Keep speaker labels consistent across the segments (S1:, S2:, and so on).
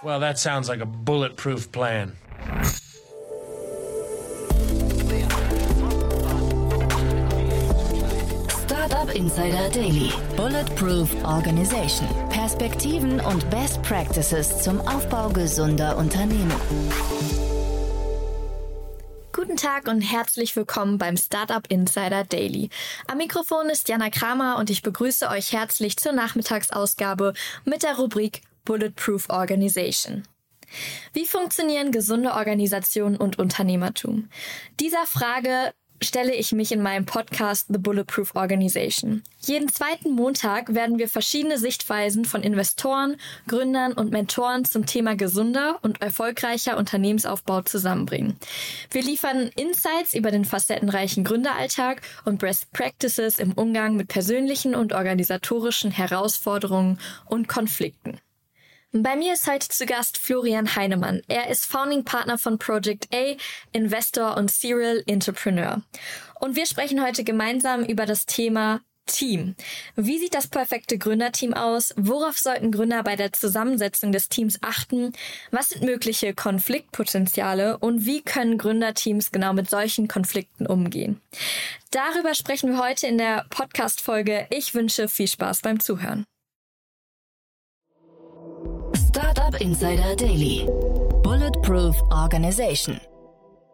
S1: Well, that sounds like a bulletproof plan.
S2: Startup Insider Daily. Bulletproof Organization. Perspektiven und Best Practices zum Aufbau gesunder Unternehmen.
S3: Guten Tag und herzlich willkommen beim Startup Insider Daily. Am Mikrofon ist Jana Kramer und ich begrüße euch herzlich zur Nachmittagsausgabe mit der Rubrik Bulletproof Organization. Wie funktionieren gesunde Organisationen und Unternehmertum? Dieser Frage stelle ich mich in meinem Podcast The Bulletproof Organization. Jeden zweiten Montag werden wir verschiedene Sichtweisen von Investoren, Gründern und Mentoren zum Thema gesunder und erfolgreicher Unternehmensaufbau zusammenbringen. Wir liefern Insights über den facettenreichen Gründeralltag und Best Practices im Umgang mit persönlichen und organisatorischen Herausforderungen und Konflikten. Bei mir ist heute zu Gast Florian Heinemann. Er ist Founding Partner von Project A, Investor und Serial Entrepreneur. Und wir sprechen heute gemeinsam über das Thema Team. Wie sieht das perfekte Gründerteam aus? Worauf sollten Gründer bei der Zusammensetzung des Teams achten? Was sind mögliche Konfliktpotenziale und wie können Gründerteams genau mit solchen Konflikten umgehen? Darüber sprechen wir heute in der Podcast-Folge. Ich wünsche viel Spaß beim Zuhören.
S2: Startup Insider Daily. Bulletproof Organization.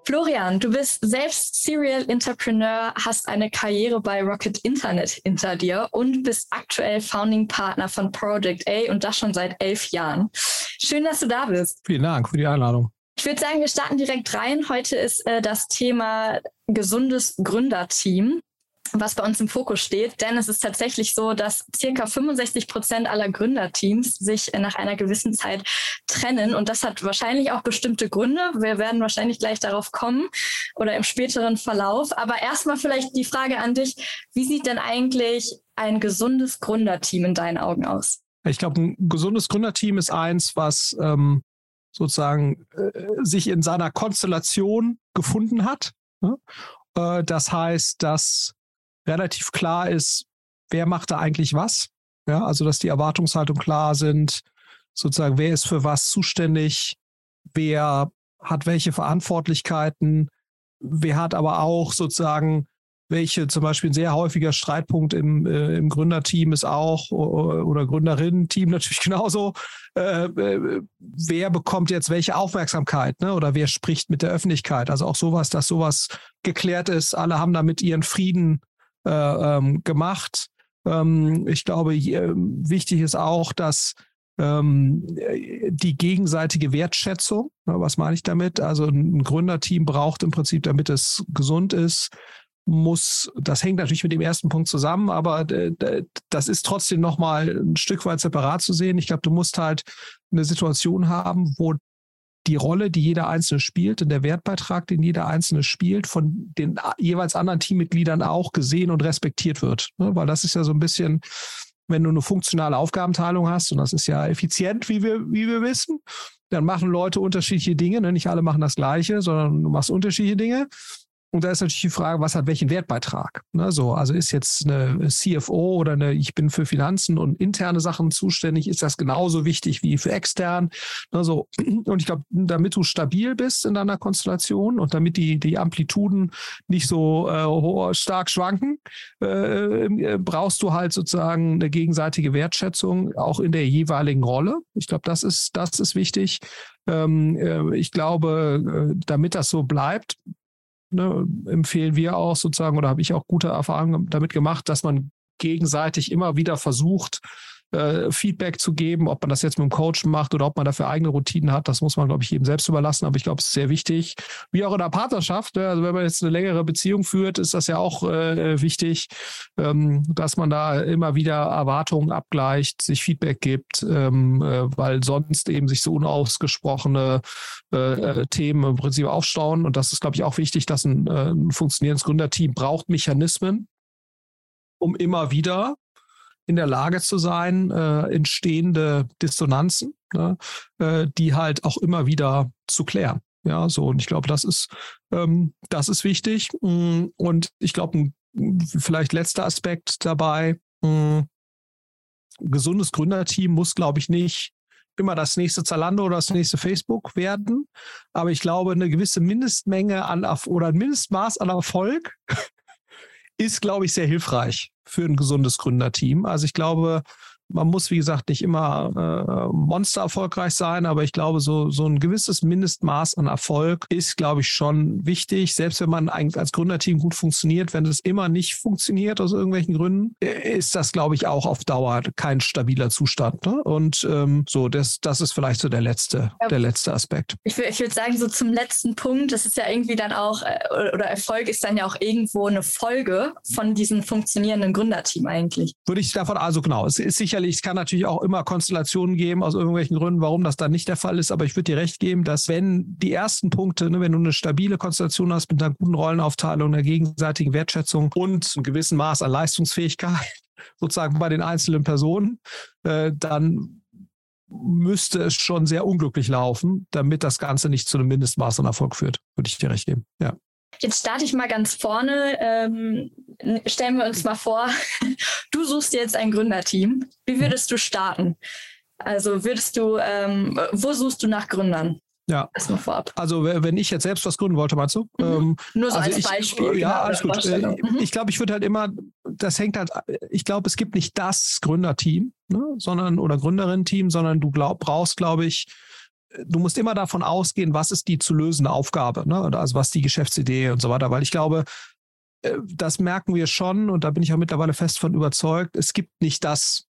S3: Florian, du bist selbst Serial Entrepreneur, hast eine Karriere bei Rocket Internet hinter dir und bist aktuell Founding Partner von Project A und das schon seit elf Jahren. Schön, dass du da bist.
S4: Vielen Dank für die Einladung.
S3: Ich würde sagen, wir starten direkt rein. Heute ist äh, das Thema gesundes Gründerteam was bei uns im Fokus steht. Denn es ist tatsächlich so, dass circa 65 Prozent aller Gründerteams sich nach einer gewissen Zeit trennen. Und das hat wahrscheinlich auch bestimmte Gründe. Wir werden wahrscheinlich gleich darauf kommen oder im späteren Verlauf. Aber erstmal vielleicht die Frage an dich. Wie sieht denn eigentlich ein gesundes Gründerteam in deinen Augen aus?
S4: Ich glaube, ein gesundes Gründerteam ist eins, was ähm, sozusagen äh, sich in seiner Konstellation gefunden hat. Ne? Äh, das heißt, dass relativ klar ist, wer macht da eigentlich was. Ja, also dass die Erwartungshaltung klar sind, sozusagen, wer ist für was zuständig, wer hat welche Verantwortlichkeiten, wer hat aber auch sozusagen welche zum Beispiel ein sehr häufiger Streitpunkt im, äh, im Gründerteam ist auch oder Gründerinnen-Team natürlich genauso. Äh, äh, wer bekommt jetzt welche Aufmerksamkeit ne? oder wer spricht mit der Öffentlichkeit? Also auch sowas, dass sowas geklärt ist. Alle haben damit ihren Frieden ähm, gemacht. Ähm, ich glaube, wichtig ist auch, dass ähm, die gegenseitige Wertschätzung, was meine ich damit? Also ein Gründerteam braucht im Prinzip, damit es gesund ist, muss, das hängt natürlich mit dem ersten Punkt zusammen, aber das ist trotzdem nochmal ein Stück weit separat zu sehen. Ich glaube, du musst halt eine Situation haben, wo die Rolle, die jeder Einzelne spielt und der Wertbeitrag, den jeder Einzelne spielt, von den jeweils anderen Teammitgliedern auch gesehen und respektiert wird. Ne? Weil das ist ja so ein bisschen, wenn du eine funktionale Aufgabenteilung hast, und das ist ja effizient, wie wir, wie wir wissen, dann machen Leute unterschiedliche Dinge. Ne? Nicht alle machen das Gleiche, sondern du machst unterschiedliche Dinge. Und da ist natürlich die Frage, was hat welchen Wertbeitrag? Ne, so, also ist jetzt eine CFO oder eine, ich bin für Finanzen und interne Sachen zuständig, ist das genauso wichtig wie für extern? Ne, so. Und ich glaube, damit du stabil bist in deiner Konstellation und damit die, die Amplituden nicht so äh, stark schwanken, äh, äh, brauchst du halt sozusagen eine gegenseitige Wertschätzung, auch in der jeweiligen Rolle. Ich glaube, das ist, das ist wichtig. Ähm, äh, ich glaube, äh, damit das so bleibt, ne, empfehlen wir auch sozusagen oder habe ich auch gute Erfahrungen damit gemacht, dass man gegenseitig immer wieder versucht, äh, Feedback zu geben, ob man das jetzt mit dem Coach macht oder ob man dafür eigene Routinen hat, das muss man, glaube ich, jedem selbst überlassen. Aber ich glaube, es ist sehr wichtig. Wie auch in der Partnerschaft, ne? also wenn man jetzt eine längere Beziehung führt, ist das ja auch äh, wichtig, ähm, dass man da immer wieder Erwartungen abgleicht, sich Feedback gibt, ähm, äh, weil sonst eben sich so unausgesprochene äh, äh Themen im Prinzip aufstauen. Und das ist, glaube ich, auch wichtig, dass ein, äh, ein funktionierendes Gründerteam braucht Mechanismen, um immer wieder in der Lage zu sein, äh, entstehende Dissonanzen, ne, äh, die halt auch immer wieder zu klären. Ja, so und ich glaube, das ist ähm, das ist wichtig. Mm, und ich glaube, ein vielleicht letzter Aspekt dabei: mh, mm, gesundes Gründerteam muss, glaube ich, nicht immer das nächste Zalando oder das nächste Facebook werden. Aber ich glaube, eine gewisse Mindestmenge an oder ein Mindestmaß an Erfolg ist, glaube ich, sehr hilfreich für ein gesundes Gründerteam. Also ich glaube, man muss, wie gesagt, nicht immer äh, monster erfolgreich sein, aber ich glaube, so, so ein gewisses Mindestmaß an Erfolg ist, glaube ich, schon wichtig. Selbst wenn man eigentlich als Gründerteam gut funktioniert, wenn es immer nicht funktioniert aus irgendwelchen Gründen, ist das, glaube ich, auch auf Dauer kein stabiler Zustand. Ne? Und ähm, so, das, das ist vielleicht so der letzte, ja. der letzte Aspekt.
S3: Ich, ich würde sagen, so zum letzten Punkt, das ist ja irgendwie dann auch, äh, oder Erfolg ist dann ja auch irgendwo eine Folge von diesem funktionierenden Gründerteam eigentlich.
S4: Würde ich davon, also genau, es ist sicherlich sicherlich, es kann natürlich auch immer Konstellationen geben aus irgendwelchen Gründen, warum das dann nicht der Fall ist. Aber ich würde dir recht geben, dass wenn die ersten Punkte, ne, wenn du eine stabile Konstellation hast mit einer guten Rollenaufteilung, einer gegenseitigen Wertschätzung und einem gewissen Maß an Leistungsfähigkeit, sozusagen bei den einzelnen Personen, äh, dann müsste es schon sehr unglücklich laufen, damit das Ganze nicht zu einem Mindestmaß an Erfolg führt, würde ich dir recht geben. Ja.
S3: Jetzt starte ich mal ganz vorne. Ähm, stellen wir uns mal vor, du suchst jetzt ein Gründerteam. Wie würdest du starten? Also würdest du, ähm, wo suchst du nach Gründern?
S4: Ja. Erstmal vorab. Also wenn ich jetzt selbst was gründen wollte, meinst du?
S3: Mhm. Ähm, Nur so
S4: also
S3: als
S4: ich,
S3: Beispiel.
S4: Ja, alles gut. Äh, mhm. Ich glaube, ich würde halt immer, das hängt halt, ich glaube, es gibt nicht das Gründerteam, ne, sondern oder Gründerin-Team, sondern du glaub, brauchst, glaube ich, du musst immer davon ausgehen, was ist die zu lösende Aufgabe, ne? also was die Geschäftsidee und so weiter, weil ich glaube, äh, das merken wir schon und da bin ich auch mittlerweile fest von überzeugt, es gibt nicht das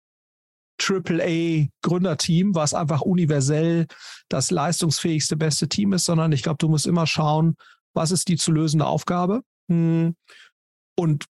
S4: AAA-Gründerteam, was einfach universell das leistungsfähigste, beste Team ist, sondern ich glaube, du musst immer schauen, was ist die zu lösende Aufgabe hm. und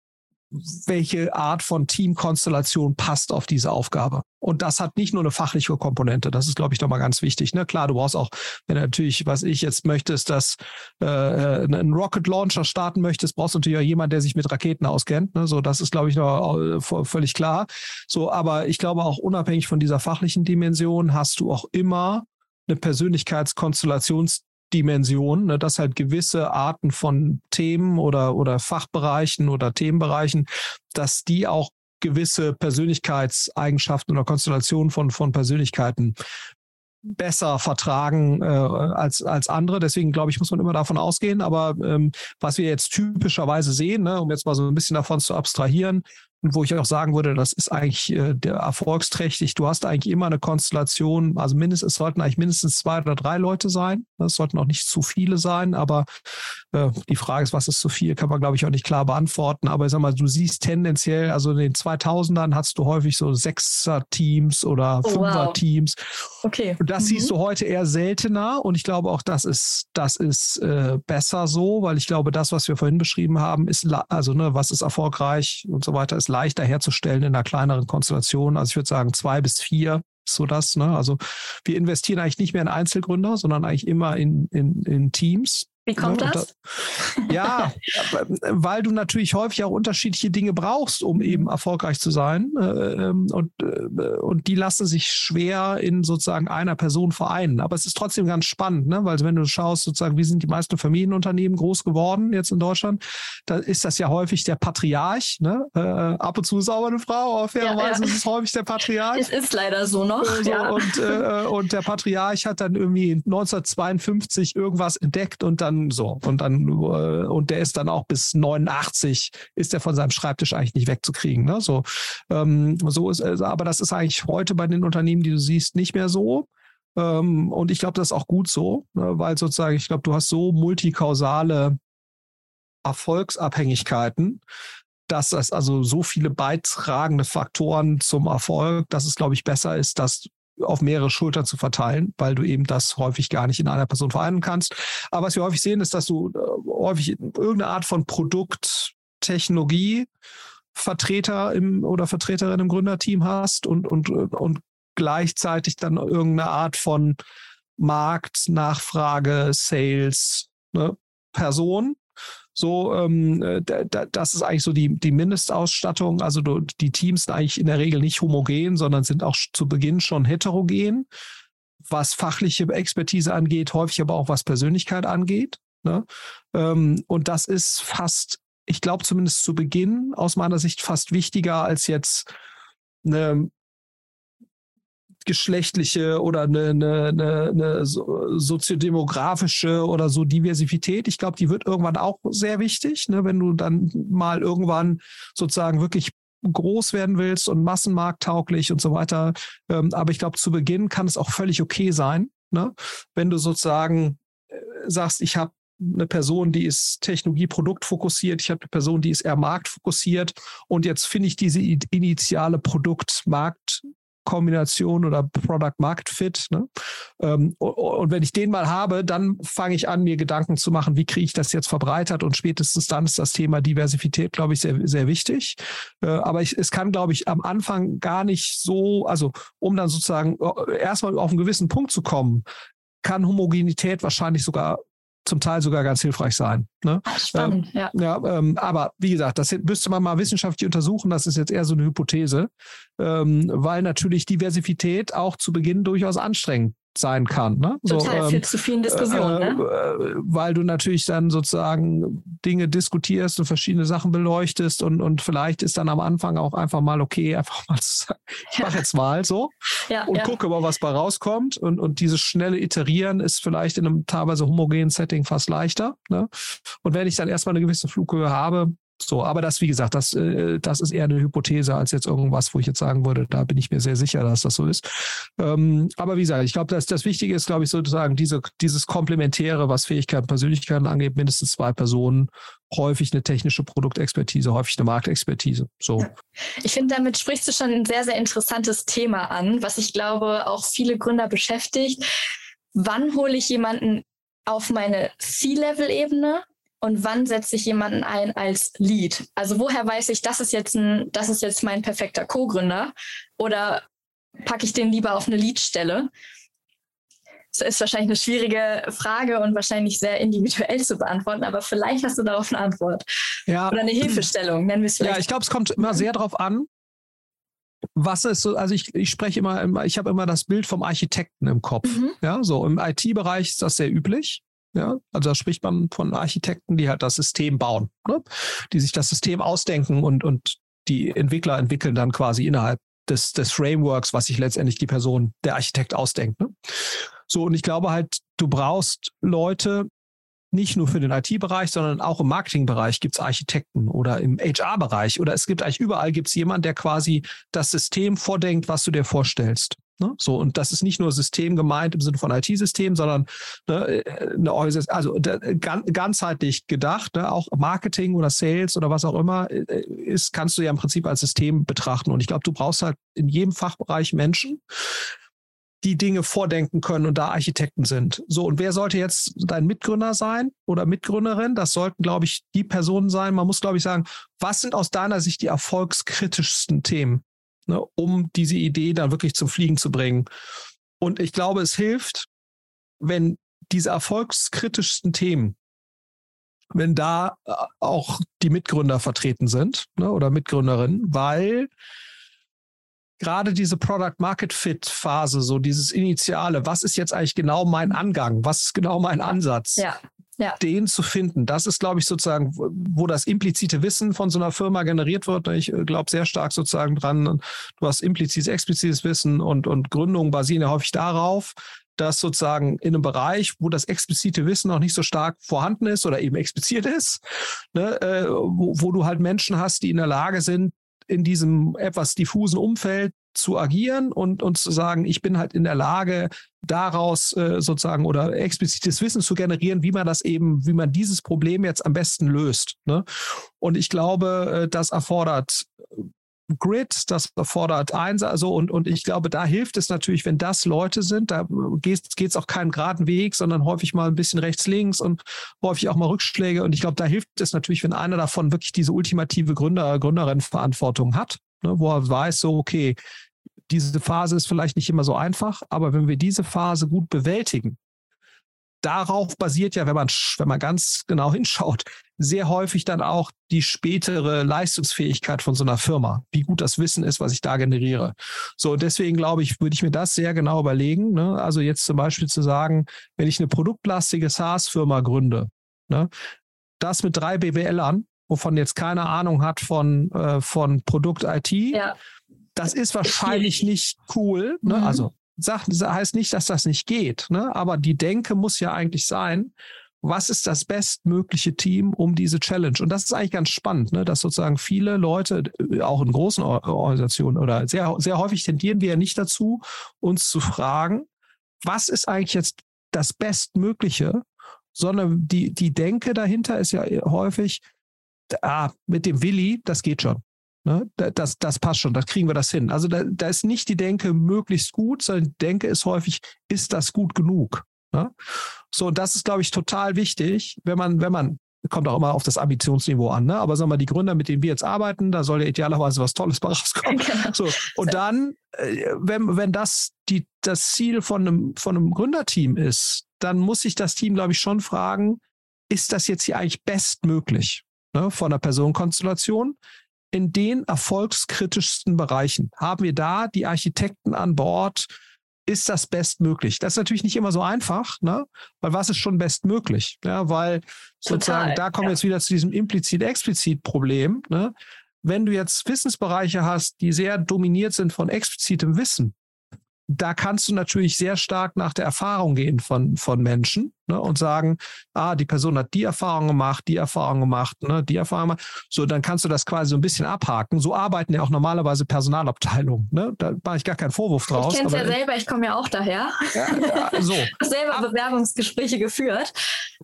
S4: welche Art von Teamkonstellation passt auf diese Aufgabe. Und das hat nicht nur eine fachliche Komponente. Das ist, glaube ich, nochmal ganz wichtig. Ne? Klar, du brauchst auch, wenn du natürlich, was ich jetzt möchte, ist, dass äh, ein Rocket Launcher starten möchtest, brauchst du natürlich auch jemanden, der sich mit Raketen auskennt. Ne? So, das ist, glaube ich, noch äh, völlig klar. So, aber ich glaube auch unabhängig von dieser fachlichen Dimension hast du auch immer eine Persönlichkeitskonstellations Dimension, ne, dass halt gewisse Arten von Themen oder, oder Fachbereichen oder Themenbereichen, dass die auch gewisse Persönlichkeitseigenschaften oder Konstellationen von, von Persönlichkeiten besser vertragen äh, als, als andere. Deswegen glaube ich, muss man immer davon ausgehen. Aber ähm, was wir jetzt typischerweise sehen, ne, um jetzt mal so ein bisschen davon zu abstrahieren, wo ich auch sagen würde, das ist eigentlich äh, der erfolgsträchtig. Du hast eigentlich immer eine Konstellation, also mindestens, es sollten eigentlich mindestens zwei oder drei Leute sein. Es sollten auch nicht zu viele sein, aber äh, die Frage ist, was ist zu viel, kann man, glaube ich, auch nicht klar beantworten. Aber ich sag mal, du siehst tendenziell, also in den 2000ern hast du häufig so Sechser-Teams oder oh, Fünfer-Teams.
S3: Wow. Okay.
S4: Und das mhm. siehst du heute eher seltener. Und ich glaube auch, das ist, das ist äh, besser so, weil ich glaube, das, was wir vorhin beschrieben haben, ist, also, ne, was ist erfolgreich und so weiter, ist leichter herzustellen in einer kleineren Konstellation. Also ich würde sagen, zwei bis vier so das. Ne? Also wir investieren eigentlich nicht mehr in Einzelgründer, sondern eigentlich immer in, in, in Teams.
S3: Wie kommt
S4: ne?
S3: das?
S4: Ja, weil du natürlich häufig auch unterschiedliche Dinge brauchst, um eben erfolgreich zu sein. Äh, ähm, und, äh, und die lassen sich schwer in sozusagen einer Person vereinen. Aber es ist trotzdem ganz spannend, ne? weil wenn du schaust, sozusagen, wie sind die meisten Familienunternehmen groß geworden jetzt in Deutschland, da ist das ja häufig der Patriarch. Ne? Äh, ab und zu ist auch eine Frau, aber fairerweise ja, ja. ist es häufig der Patriarch.
S3: Es ist leider so noch.
S4: So, ja. und, äh, und der Patriarch hat dann irgendwie 1952 irgendwas entdeckt und dann so. Und dann, äh, und der ist dann auch bis 89 ist er von seinem Schreibtisch eigentlich nicht wegzukriegen. Ne? So, ähm, so ist, also, aber das ist eigentlich heute bei den Unternehmen, die du siehst, nicht mehr so. Ähm, und ich glaube, das ist auch gut so, ne? weil sozusagen, ich glaube, du hast so multikausale Erfolgsabhängigkeiten, dass es also so viele beitragende Faktoren zum Erfolg, dass es, glaube ich, besser ist, dass auf mehrere Schultern zu verteilen, weil du eben das häufig gar nicht in einer Person vereinen kannst. Aber was wir häufig sehen, ist, dass du äh, häufig irgendeine Art von Produkt, Technologie, Vertreter im oder Vertreterin im Gründerteam hast und, und, und gleichzeitig dann irgendeine Art von Markt, Nachfrage, Sales, ne, Person, so, ähm, äh, das ist eigentlich so die, die Mindestausstattung. Also die Teams sind eigentlich in der Regel nicht homogen, sondern sind auch zu Beginn schon heterogen, was fachliche Expertise angeht, häufig aber auch was Persönlichkeit angeht. Ne? Ähm, und das ist fast, ich glaube zumindest zu Beginn aus meiner Sicht fast wichtiger als jetzt eine geschlechtliche oder eine, eine, eine, eine soziodemografische oder so Diversität. Ich glaube, die wird irgendwann auch sehr wichtig, ne, wenn du dann mal irgendwann sozusagen wirklich groß werden willst und massenmarkttauglich und so weiter. Ähm, aber ich glaube, zu Beginn kann es auch völlig okay sein, ne, wenn du sozusagen äh, sagst, ich habe eine Person, die ist Technologie-Produkt-fokussiert, ich habe eine Person, die ist eher marktfokussiert und jetzt finde ich diese initiale Produkt-Markt- Kombination oder Product Market Fit. Ne? Ähm, und wenn ich den mal habe, dann fange ich an, mir Gedanken zu machen, wie kriege ich das jetzt verbreitert und spätestens dann ist das Thema Diversität, glaube ich, sehr, sehr wichtig. Äh, aber ich, es kann, glaube ich, am Anfang gar nicht so, also um dann sozusagen äh, erstmal auf einen gewissen Punkt zu kommen, kann Homogenität wahrscheinlich sogar zum Teil sogar ganz hilfreich sein. Ne?
S3: Spannend, ähm, ja.
S4: ja ähm, aber wie gesagt, das müsste man mal wissenschaftlich untersuchen. Das ist jetzt eher so eine Hypothese, ähm, weil natürlich Diversität auch zu Beginn durchaus anstrengend sein kann. Ne?
S3: Total, so, ähm, zu vielen Diskussionen. Äh,
S4: ne? Äh, weil du natürlich dann sozusagen Dinge diskutierst und verschiedene Sachen beleuchtest und, und vielleicht ist dann am Anfang auch einfach mal okay, einfach mal zu sagen, ich mache jetzt mal so ja, und ja. gucke mal, was bei rauskommt. Und, und dieses schnelle Iterieren ist vielleicht in einem teilweise homogenen Setting fast leichter. Ne? Und wenn ich dann erstmal eine gewisse Flughöhe habe, so, aber das, wie gesagt, das, äh, das ist eher eine Hypothese als jetzt irgendwas, wo ich jetzt sagen würde, da bin ich mir sehr sicher, dass das so ist. Ähm, aber wie gesagt, ich glaube, dass das Wichtige ist, glaube ich, sozusagen diese, dieses Komplementäre, was Fähigkeiten, Persönlichkeiten angeht, mindestens zwei Personen, häufig eine technische Produktexpertise, häufig eine Marktexpertise. So.
S3: Ich finde, damit sprichst du schon ein sehr, sehr interessantes Thema an, was ich glaube auch viele Gründer beschäftigt. Wann hole ich jemanden auf meine C-Level-Ebene und wann setze ich jemanden ein als Lead? Also woher weiß ich, das ist jetzt ein, das ist jetzt mein perfekter Co-Gründer oder packe ich den lieber auf eine Lead-Stelle? Das ist wahrscheinlich eine schwierige Frage und wahrscheinlich sehr individuell zu beantworten, aber vielleicht hast du darauf eine Antwort. Ja. Oder eine Hilfestellung, nennen wir es vielleicht.
S4: Ja, ich glaube, es kommt immer sehr darauf an, was ist so, also ich, ich spreche immer, ich habe immer das Bild vom Architekten im Kopf. Mhm. Ja, so im IT-Bereich ist das sehr üblich. Ja, also da spricht man von Architekten, die halt das System bauen, ne? die sich das System ausdenken und, und die Entwickler entwickeln dann quasi innerhalb des, des Frameworks, was sich letztendlich die Person, der Architekt ausdenkt. Ne? So, und ich glaube halt, du brauchst Leute, nicht nur für den IT-Bereich, sondern auch im Marketing-Bereich gibt es Architekten oder im HR-Bereich oder es gibt eigentlich überall gibt es jemanden, der quasi das System vordenkt, was du dir vorstellst. Ne? So, und das ist nicht nur System gemeint im Sinne von IT-System, sondern ne, eine also ganzheitlich gedacht, ne? auch Marketing oder Sales oder was auch immer, äh, ist, kannst du ja im Prinzip als System betrachten. Und ich glaube, du brauchst halt in jedem Fachbereich Menschen, die Dinge vordenken können und da Architekten sind. So, und wer sollte jetzt dein Mitgründer sein oder Mitgründerin? Das sollten, glaube ich, die Personen sein. Man muss, glaube ich, sagen, was sind aus deiner Sicht die erfolgskritischsten Themen? Ne, um diese Idee dann wirklich zum Fliegen zu bringen. Und ich glaube, es hilft, wenn diese erfolgskritischsten Themen, wenn da äh, auch die Mitgründer vertreten sind ne, oder Mitgründerinnen, weil gerade diese Product Market Fit Phase, so dieses Initiale, was ist jetzt eigentlich genau mein Angang, was ist genau mein Ansatz?
S3: Ja ja.
S4: den zu finden. Das ist, glaube ich, sozusagen, wo das implizite Wissen von so einer Firma generiert wird. Ich äh, glaube sehr stark sozusagen dran. Du hast implizites, explizites Wissen und, und Gründungen basieren ja häufig darauf, dass sozusagen in einem Bereich, wo das explizite Wissen noch nicht so stark vorhanden ist oder eben explizit ist, ne, äh, wo, wo du halt Menschen hast, die in der Lage sind, in diesem etwas diffusen Umfeld zu agieren und, und zu sagen, ich bin halt in der Lage, daraus äh, sozusagen oder explizites Wissen zu generieren, wie man das eben, wie man dieses Problem jetzt am besten löst. Ne? Und ich glaube, äh, das erfordert Grid, das erfordert Einsatz, also und, und ich glaube, da hilft es natürlich, wenn das Leute sind, da geht es auch keinen geraden Weg, sondern häufig mal ein bisschen rechts, links und häufig auch mal Rückschläge. Und ich glaube, da hilft es natürlich, wenn einer davon wirklich diese ultimative Gründer, Gründerin-Verantwortung hat, ne, wo er weiß, so, okay, diese Phase ist vielleicht nicht immer so einfach, aber wenn wir diese Phase gut bewältigen, darauf basiert ja, wenn man, wenn man ganz genau hinschaut, sehr häufig dann auch die spätere Leistungsfähigkeit von so einer Firma, wie gut das Wissen ist, was ich da generiere. So, deswegen glaube ich, würde ich mir das sehr genau überlegen. Ne? Also jetzt zum Beispiel zu sagen, wenn ich eine produktlastige SaaS-Firma gründe, ne? das mit drei BWLern, wovon jetzt keine Ahnung hat von, äh, von Produkt IT, ja Das ist wahrscheinlich nicht cool. Ne? Mhm. Also sagt, heißt nicht, dass das nicht geht. Ne? Aber die Denke muss ja eigentlich sein, was ist das bestmögliche Team um diese Challenge? Und das ist eigentlich ganz spannend, ne? dass sozusagen viele Leute, äh, auch in großen Organisationen oder sehr, sehr häufig tendieren wir ja nicht dazu, uns zu fragen, was ist eigentlich jetzt das Bestmögliche, sondern die, die Denke dahinter ist ja häufig, ah, mit dem Willi, das geht schon. Ne? Das, das passt schon, das kriegen wir das hin. Also da, da ist nicht die Denke möglichst gut, sondern die Denke ist häufig, ist das gut genug? Ne? So, und das ist, glaube ich, total wichtig, wenn man, wenn man, kommt auch immer auf das Ambitionsniveau an, ne? aber sagen wir mal, die Gründer, mit denen wir jetzt arbeiten, da soll ja idealerweise was Tolles bei rauskommen. Genau. So, und dann, äh, wenn, wenn das die, das Ziel von einem, von einem Gründerteam ist, dann muss sich das Team, glaube ich, schon fragen, ist das jetzt hier eigentlich bestmöglich ne, von der Personenkonstellation? In den erfolgskritischsten Bereichen haben wir da die Architekten an Bord, ist das bestmöglich? Das ist natürlich nicht immer so einfach, ne? weil was ist schon bestmöglich? Ja, weil sozusagen, Total, da kommen wir ja. jetzt wieder zu diesem implizit-explizit-Problem. Ne? Wenn du jetzt Wissensbereiche hast, die sehr dominiert sind von explizitem Wissen, da kannst du natürlich sehr stark nach der Erfahrung gehen von, von Menschen ne, und sagen, ah, die Person hat die Erfahrung gemacht, die Erfahrung gemacht, ne, die Erfahrung gemacht. So, dann kannst du das quasi so ein bisschen abhaken. So arbeiten ja auch normalerweise Personalabteilungen. Ne? Da mache ich gar keinen Vorwurf draus.
S3: Ich kenne es ja selber, ich komme ja auch daher. Ja, ja, so. Ich habe selber Bewerbungsgespräche geführt.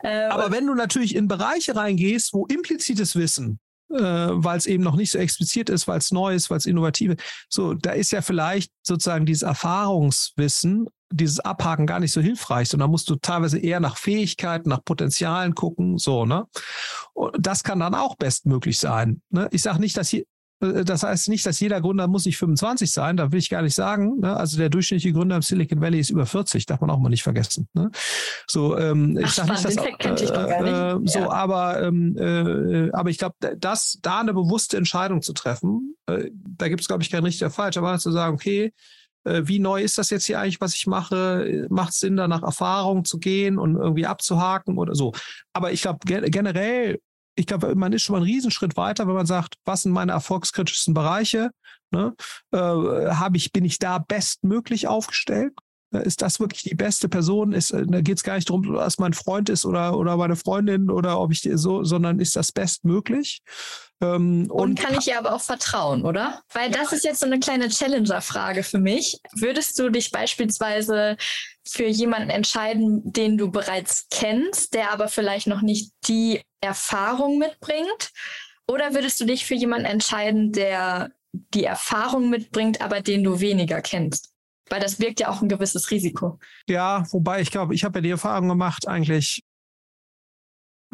S4: Äh, aber wenn du natürlich in Bereiche reingehst, wo implizites Wissen äh, weil es eben noch nicht so explizit ist, weil es neu ist, weil es innovativ ist. So, da ist ja vielleicht sozusagen dieses Erfahrungswissen, dieses Abhaken gar nicht so hilfreich, sondern musst du teilweise eher nach Fähigkeiten, nach Potenzialen gucken, so, ne? Und das kann dann auch bestmöglich sein. Ne? Ich sage nicht, dass hier, das heißt nicht, dass jeder Gründer muss nicht 25 sein, da will ich gar nicht sagen. Ne? Also der durchschnittliche Gründer im Silicon Valley ist über 40, darf man auch mal nicht vergessen. Ne? So, ähm, Ach, ich sage nicht, dass äh, äh, so, ja. aber ähm, äh, aber ich glaube, das da eine bewusste Entscheidung zu treffen, äh, da gibt es glaube ich kein richtig oder falsch, aber zu sagen, okay, äh, wie neu ist das jetzt hier eigentlich, was ich mache? Macht es Sinn, da nach Erfahrung zu gehen und irgendwie abzuhaken oder so? Aber ich glaube, generell ich glaube, man ist schon mal einen Riesenschritt weiter, wenn man sagt, was sind meine erfolgskritischsten Bereiche? Ne? Äh, habe ich, bin ich da bestmöglich aufgestellt? Äh, ist das wirklich die beste Person? Ist, äh, da geht es gar nicht darum, dass mein Freund ist oder, oder meine Freundin oder ob ich so, sondern ist das bestmöglich?
S3: Ähm, und, und, kann ich ihr aber auch vertrauen, oder? Weil das ist jetzt so eine kleine Challenger-Frage für mich. Würdest du dich beispielsweise für jemanden entscheiden, den du bereits kennst, der aber vielleicht noch nicht die Erfahrung mitbringt? Oder würdest du dich für jemanden entscheiden, der die Erfahrung mitbringt, aber den du weniger kennst? Weil das birgt ja auch ein gewisses Risiko.
S4: Ja, wobei ich glaube, ich habe ja die Erfahrung gemacht, eigentlich,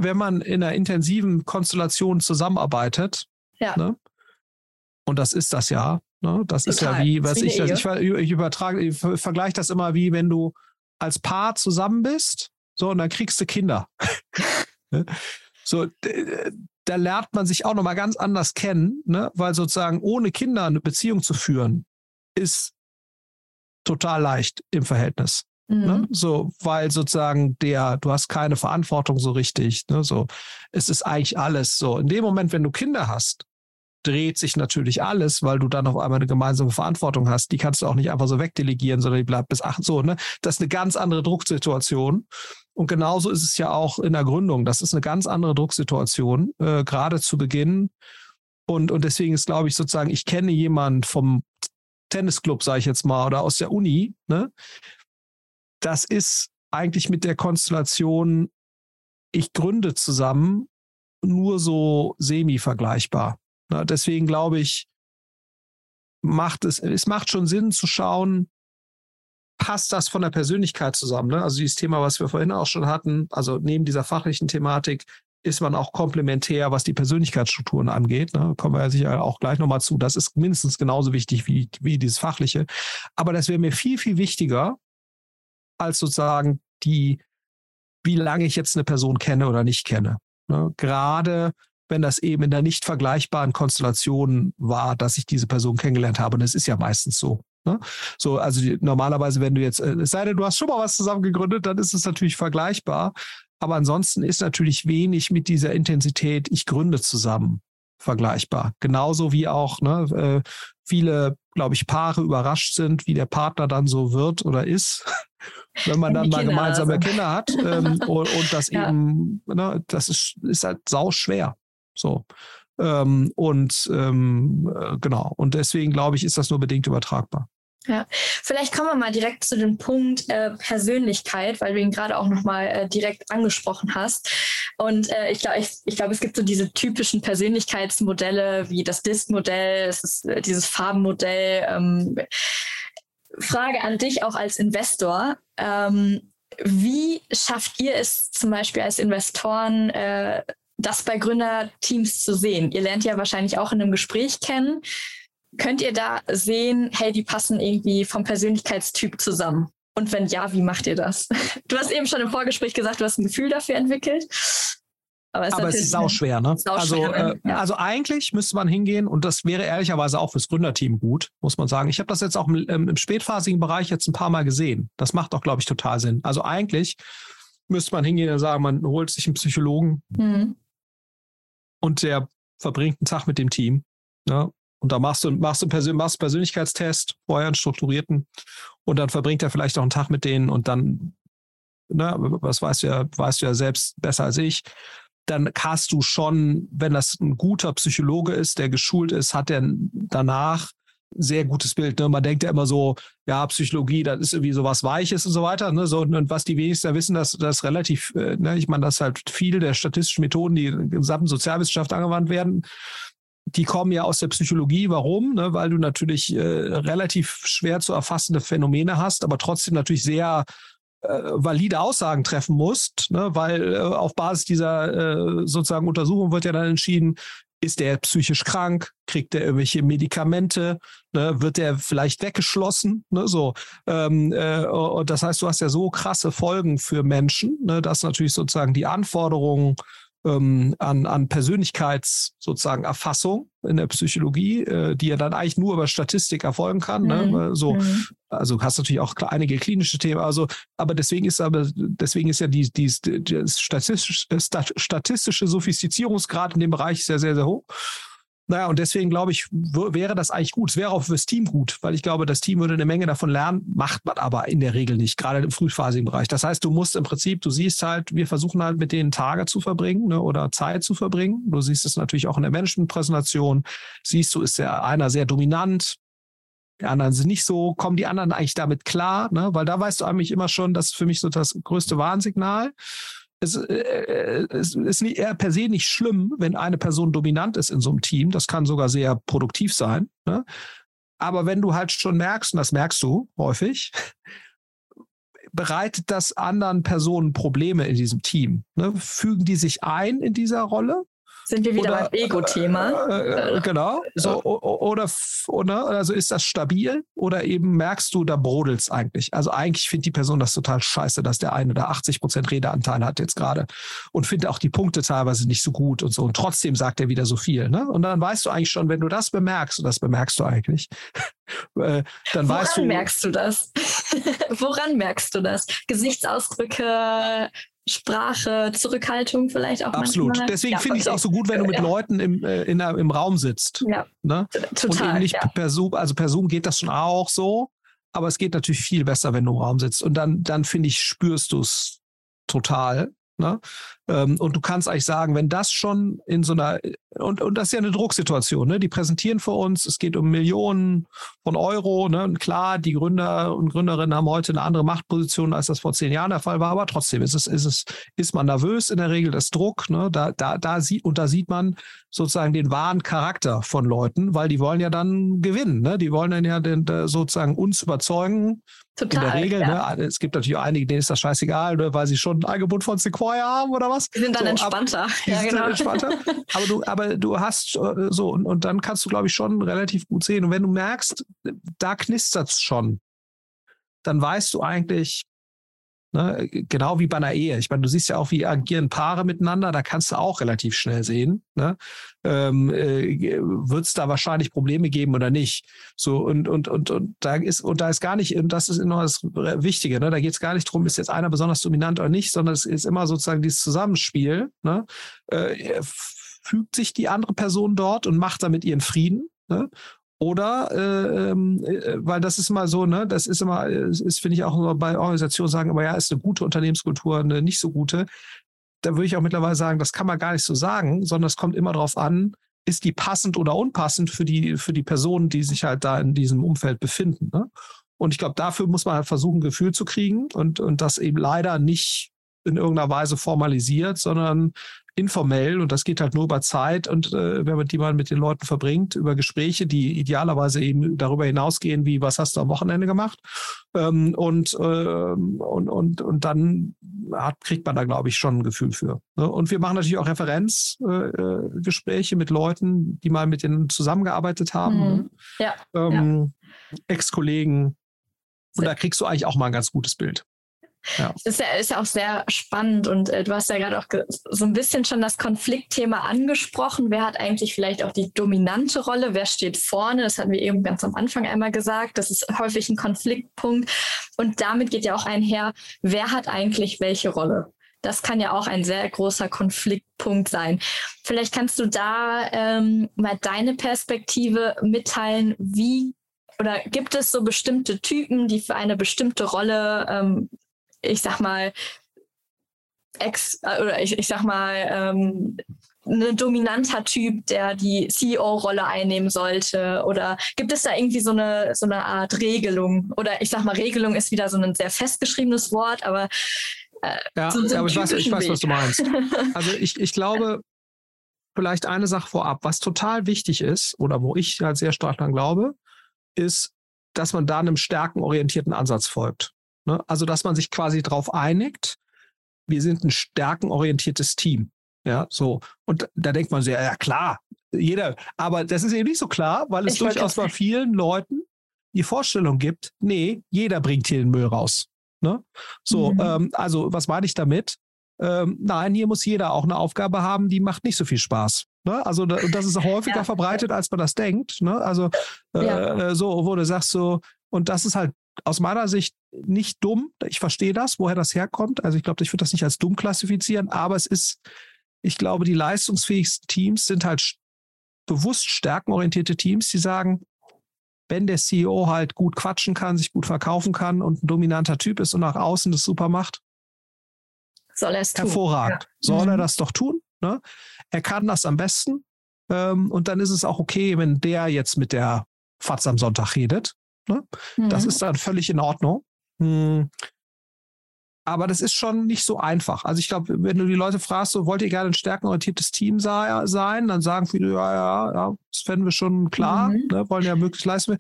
S4: wenn man in einer intensiven Konstellation zusammenarbeitet, ja. Ne, und das ist das ja, ne, das Total. ist ja wie, was ich, ich, ich übertrage, ich vergleiche das immer wie, wenn du als Paar zusammen bist, so, und dann kriegst du Kinder. Ne? so, da lernt man sich auch nochmal ganz anders kennen, ne? weil sozusagen ohne Kinder eine Beziehung zu führen, ist total leicht im Verhältnis. Ne? Mhm. Ne? So, weil sozusagen der, du hast keine Verantwortung so richtig. Ne? So, es ist eigentlich alles so. In dem Moment, wenn du Kinder hast, dreht sich natürlich alles, weil du dann auf einmal eine gemeinsame Verantwortung hast. Die kannst du auch nicht einfach so wegdelegieren, sondern die bleibt bis acht. So, ne? Das ist eine ganz andere Drucksituation. Und genauso ist es ja auch in der Gründung. Das ist eine ganz andere Drucksituation, äh, gerade zu Beginn. Und, und deswegen ist, glaube ich, sozusagen, ich kenne jemanden vom Tennisclub, sage ich jetzt mal, oder aus der Uni, ne? Das ist eigentlich mit der Konstellation, ich gründe zusammen, nur so semi-vergleichbar. Deswegen glaube ich, macht es, es macht schon Sinn zu schauen, passt das von der Persönlichkeit zusammen? Ne? Also dieses Thema, was wir vorhin auch schon hatten, also neben dieser fachlichen Thematik, ist man auch komplementär, was die Persönlichkeitsstrukturen angeht. Ne? Kommen wir ja sicher auch gleich nochmal zu. Das ist mindestens genauso wichtig wie, wie dieses Fachliche. Aber das wäre mir viel, viel wichtiger, als sozusagen die, wie lange ich jetzt eine Person kenne oder nicht kenne. Ne? Gerade wenn das eben in der nicht vergleichbaren Konstellation war, dass ich diese Person kennengelernt habe. Und das ist ja meistens so. Ne? So, also die, normalerweise, wenn du jetzt, äh, es sei denn, du hast schon mal was zusammen gegründet, dann ist es natürlich vergleichbar. Aber ansonsten ist natürlich wenig mit dieser Intensität, ich gründe zusammen vergleichbar. Genauso wie auch ne, äh, viele glaube ich, Paare überrascht sind, wie der Partner dann so wird oder ist, wenn man dann mal gemeinsame also. Kinder hat. Ähm, und, und, das ja. eben, ne, das ist, ist halt sau schwer. So. Ähm, und ähm, äh, genau. Und deswegen glaube ich, ist das nur bedingt übertragbar.
S3: Ja, vielleicht kommen wir mal direkt zu dem Punkt äh, Persönlichkeit, weil du ihn gerade auch nochmal äh, direkt angesprochen hast. Und äh, ich glaube, ich, ich glaub, es gibt so diese typischen Persönlichkeitsmodelle wie das ist äh, dieses Farbenmodell. Ähm, Frage an dich auch als Investor. Ähm, wie schafft ihr es zum Beispiel als Investoren, äh, das bei Gründerteams zu sehen? Ihr lernt ja wahrscheinlich auch in einem Gespräch kennen. Könnt ihr da sehen, hey, die passen irgendwie vom Persönlichkeitstyp zusammen? Und wenn ja, wie macht ihr das? Du hast eben schon im Vorgespräch gesagt, du hast ein Gefühl dafür entwickelt.
S4: Aber, es, Aber es ist auch schwer, ne? Also, äh, ja. also eigentlich müsste man hingehen und das wäre ehrlicherweise auch fürs Gründerteam gut, muss man sagen. Ich habe das jetzt auch im, im, spätphasigen Bereich jetzt ein paar Mal gesehen. Das macht auch, glaube ich, total Sinn. Also eigentlich müsste man hingehen und sagen, man holt sich einen Psychologen mhm. und der verbringt einen Tag mit dem Team. Ne? Und da machst du, machst du Persön machst Persönlichkeitstest, vorher einen strukturierten, und dann verbringt er vielleicht auch einen Tag mit denen und dann, ne, was weißt du ja, weißt du ja selbst besser als ich, dann hast du schon, wenn das ein guter Psychologe ist, der geschult ist, hat er danach sehr gutes Bild. Ne? Man denkt ja immer so, ja, Psychologie, das ist irgendwie so was Weiches und so weiter. Ne? So, und was die wenigsten wissen, dass das relativ, äh, ne? ich meine, dass halt viel der statistischen Methoden, die in der gesamten Sozialwissenschaft angewandt werden, die kommen ja aus der Psychologie. Warum? Ne? Weil du natürlich äh, relativ schwer zu erfassende Phänomene hast, aber trotzdem natürlich sehr valide Aussagen treffen musst, ne? weil äh, auf Basis dieser äh, sozusagen Untersuchung wird ja dann entschieden, ist der psychisch krank? Kriegt er irgendwelche Medikamente? Ne? Wird er vielleicht weggeschlossen? Ne? So. Ähm, äh, das heißt, du hast ja so krasse Folgen für Menschen, ne? dass natürlich sozusagen die Anforderungen ähm, an, an Persönlichkeits sozusagen Erfassung in der Psychologie, äh, die ja dann eigentlich nur über Statistik erfolgen kann. Ne? Mhm. Ne? So, mhm. also hast natürlich auch einige klinische Themen. Also, aber deswegen ist aber deswegen ist ja die, die, die statistische, statistische Sophistizierungsgrad in dem Bereich sehr sehr sehr hoch. Naja, und deswegen glaube ich, wäre das eigentlich gut. Es wäre auch fürs Team gut, weil ich glaube, das Team würde eine Menge davon lernen, macht man aber in der Regel nicht, gerade im frühphasigen Bereich. Das heißt, du musst im Prinzip, du siehst halt, wir versuchen halt mit denen Tage zu verbringen ne, oder Zeit zu verbringen. Du siehst es natürlich auch in der Managementpräsentation. Siehst du, ist der einer sehr dominant, die anderen sind nicht so, kommen die anderen eigentlich damit klar, ne? weil da weißt du eigentlich immer schon, das ist für mich so das größte Warnsignal es, äh, äh, es ist nicht, eher per se nicht schlimm, wenn eine Person dominant ist in so einem Team. Das kann sogar sehr produktiv sein. Ne? Aber wenn du halt schon merkst, und das merkst du häufig, bereitet das anderen Personen Probleme in diesem Team? Ne? Fügen die sich ein in dieser Rolle?
S3: Sind wir wieder oder, beim Ego-Thema?
S4: Äh, äh, genau. So, oder, oder, also ist das stabil oder eben merkst du, da brodelt es eigentlich? Also eigentlich findet die Person das total scheiße, dass der eine da 80 Prozent Redeanteil hat jetzt gerade und findet auch die Punkte teilweise nicht so gut und so. Und trotzdem sagt er wieder so viel. Ne? Und dann weißt du eigentlich schon, wenn du das bemerkst, und das bemerkst du eigentlich,
S3: äh, dann Woran weißt du. Woran merkst du das? Woran merkst du das? Gesichtsausdrücke, Sprache, Zurückhaltung vielleicht auch.
S4: Absolut. Manchmal. Deswegen ja, finde ich es auch so gut, wenn du mit ja. Leuten im, äh, in der, im Raum sitzt. Ja. Ne? Total. Und eben nicht ja. per Zoom, also per Zoom geht das schon auch so, aber es geht natürlich viel besser, wenn du im Raum sitzt. Und dann, dann finde ich, spürst du es total. Ne? Ähm, und du kannst eigentlich sagen, wenn das schon in so einer, und, und das ist ja eine Drucksituation, ne? die präsentieren für uns, es geht um Millionen von Euro. Ne? Klar, die Gründer und Gründerinnen haben heute eine andere Machtposition, als das vor zehn Jahren der Fall war, aber trotzdem ist es, ist es, ist man nervös in der Regel, das Druck, ne? da, da, da sieht, und da sieht man sozusagen den wahren Charakter von Leuten, weil die wollen ja dann gewinnen, ne? die wollen dann ja den, sozusagen uns überzeugen, Total, in der Regel, ja. ne? Es gibt natürlich auch einige, denen ist das scheißegal, ne? weil sie schon ein Angebot von Sequoia haben oder was.
S3: Die sind dann so, entspannter.
S4: Ab, ja, genau. entspannter. aber du, aber du hast äh, so, und, und dann kannst du, glaube ich, schon relativ gut sehen. Und wenn du merkst, da knistert es schon, dann weißt du eigentlich, Ne? Genau wie bei einer Ehe. Ich meine, du siehst ja auch, wie agieren Paare miteinander, da kannst du auch relativ schnell sehen. Ne? Ähm, äh, Wird es da wahrscheinlich Probleme geben oder nicht? So, und, und, und, und da ist, und da ist gar nicht, und das ist immer das Wichtige, ne? da geht es gar nicht darum, ist jetzt einer besonders dominant oder nicht, sondern es ist immer sozusagen dieses Zusammenspiel. Ne? Äh, fügt sich die andere Person dort und macht damit ihren Frieden. Ne? Oder, äh, ähm, äh, weil das ist mal so, ne, das ist immer, ist, finde ich auch bei Organisationen sagen, aber ja, ist eine gute Unternehmenskultur, eine nicht so gute. Da würde ich auch mittlerweile sagen, das kann man gar nicht so sagen, sondern es kommt immer darauf an, ist die passend oder unpassend für die, für die Personen, die sich halt da in diesem Umfeld befinden. Ne? Und ich glaube, dafür muss man halt versuchen, ein Gefühl zu kriegen und, und das eben leider nicht in irgendeiner Weise formalisiert, sondern informell und das geht halt nur über Zeit und äh, wenn man die mal mit den Leuten verbringt, über Gespräche, die idealerweise eben darüber hinausgehen, wie was hast du am Wochenende gemacht ähm, und, äh, und, und, und dann hat, kriegt man da, glaube ich, schon ein Gefühl für. Ne? Und wir machen natürlich auch Referenzgespräche äh, mit Leuten, die mal mit denen zusammengearbeitet haben. Mhm.
S3: Ne? Ja.
S4: Ähm, ja. Ex-Kollegen. Und da kriegst du eigentlich auch mal ein ganz gutes Bild.
S3: Ja. Das ist ja, ist ja auch sehr spannend und äh, du hast ja gerade auch so ein bisschen schon das Konfliktthema angesprochen. Wer hat eigentlich vielleicht auch die dominante Rolle? Wer steht vorne? Das hatten wir eben ganz am Anfang einmal gesagt. Das ist häufig ein Konfliktpunkt. Und damit geht ja auch einher, wer hat eigentlich welche Rolle? Das kann ja auch ein sehr großer Konfliktpunkt sein. Vielleicht kannst du da ähm, mal deine Perspektive mitteilen, wie oder gibt es so bestimmte Typen, die für eine bestimmte Rolle ähm, ich sag mal, ex äh, oder ich, ich sag mal, ähm, ein dominanter Typ, der die CEO-Rolle einnehmen sollte? Oder gibt es da irgendwie so eine, so eine Art Regelung? Oder ich sag mal, Regelung ist wieder so ein sehr festgeschriebenes Wort, aber.
S4: Äh, ja, so, so aber ich weiß, ich weiß, was du meinst. Also ich, ich glaube, vielleicht eine Sache vorab, was total wichtig ist, oder wo ich halt sehr stark dran glaube, ist, dass man da einem stärkenorientierten Ansatz folgt. Ne? Also, dass man sich quasi darauf einigt, wir sind ein stärkenorientiertes Team. Ja, so. Und da denkt man sehr, ja klar, jeder, aber das ist eben nicht so klar, weil es ich durchaus bei vielen Leuten die Vorstellung gibt, nee, jeder bringt hier den Müll raus. Ne? So, mhm. ähm, also was meine ich damit? Ähm, nein, hier muss jeder auch eine Aufgabe haben, die macht nicht so viel Spaß. Ne? Also da, das ist häufiger ja. verbreitet, als man das denkt. Ne? Also äh, ja. Äh, so, wo du sagst so, und das ist halt aus meiner Sicht nicht dumm. Ich verstehe das, woher das herkommt. Also ich glaube, ich würde das nicht als dumm klassifizieren, aber es ist, ich glaube, die leistungsfähigsten Teams sind halt bewusst stärkenorientierte Teams, die sagen, wenn der CEO halt gut quatschen kann, sich gut verkaufen kann und ein dominanter Typ ist und nach außen das super macht,
S3: soll er es
S4: tun. Hervorragend. Ja. Soll mhm. er das doch tun? Ne? Er kann das am besten. Ähm, und dann ist es auch okay, wenn der jetzt mit der Fatz am Sonntag redet. Ne? Mhm. Das ist dann völlig in Ordnung. Hm. Aber das ist schon nicht so einfach. Also ich glaube, wenn du die Leute fragst, so wollt ihr gerne ein stärkenorientiertes Team sei, sein, dann sagen viele, ja, ja, ja, das fänden wir schon klar, mhm. ne, wollen ja möglichst leisten.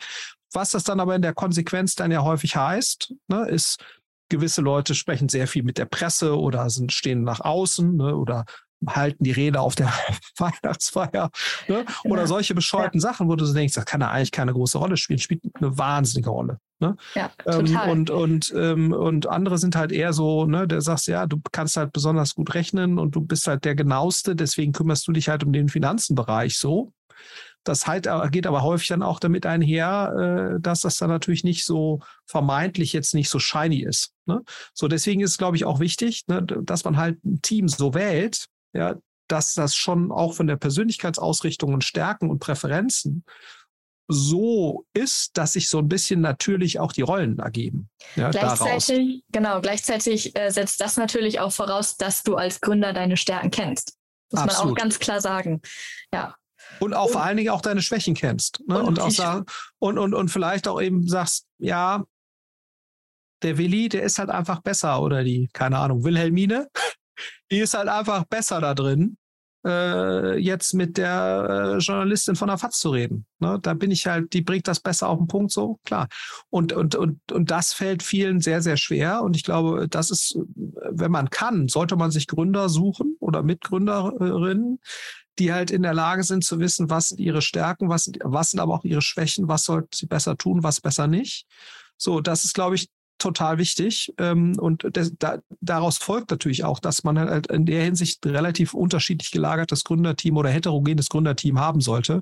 S4: Was das dann aber in der Konsequenz dann ja häufig heißt, ne, ist, gewisse Leute sprechen sehr viel mit der Presse oder sind, stehen nach außen ne, oder halten die Rede auf der Weihnachtsfeier ne? oder genau. solche bescheuerten ja. Sachen, wo du so denkst, das kann ja eigentlich keine große Rolle spielen, spielt eine wahnsinnige Rolle. Ne?
S3: Ja,
S4: ähm, total. Ähm, und, und, ähm, und andere sind halt eher so, ne, der sagst, ja, du kannst halt besonders gut rechnen und du bist halt der Genaueste, deswegen kümmerst du dich halt um den Finanzenbereich so. Das halt, äh, geht aber häufig dann auch damit einher, äh, dass das dann natürlich nicht so vermeintlich jetzt nicht so shiny ist. Ne? So, deswegen ist es, glaube ich, auch wichtig, ne, dass man halt ein Team so wählt, ja, dass das schon auch von der Persönlichkeitsausrichtung und Stärken und Präferenzen so ist, dass sich so ein bisschen natürlich auch die Rollen ergeben. Ja,
S3: gleichzeitig, daraus. genau, gleichzeitig äh, setzt das natürlich auch voraus, dass du als Gründer deine Stärken kennst. Muss Absolut. man auch ganz klar sagen. Ja.
S4: Und auch und, vor allen Dingen auch deine Schwächen kennst. Ne? Und, und, auch sagen, und, und, und vielleicht auch eben sagst, ja, der Willi, der ist halt einfach besser oder die, keine Ahnung, Wilhelmine, die ist halt einfach besser da drin, äh, jetzt mit der äh, Journalistin von der FAZ zu reden. Ne? Da bin ich halt, die bringt das besser auf den Punkt, so klar. Und, und, und, und das fällt vielen sehr, sehr schwer. Und ich glaube, das ist, wenn man kann, sollte man sich Gründer suchen oder Mitgründerinnen, die halt in der Lage sind zu wissen, was sind ihre Stärken, was was sind aber auch ihre Schwächen, was sollten sie besser tun, was besser nicht. So, das ist, glaube ich, total wichtig. Ähm, und das, da, daraus folgt natürlich auch, dass man halt in der Hinsicht relativ unterschiedlich gelagertes Gründerteam oder heterogenes Gründerteam haben sollte.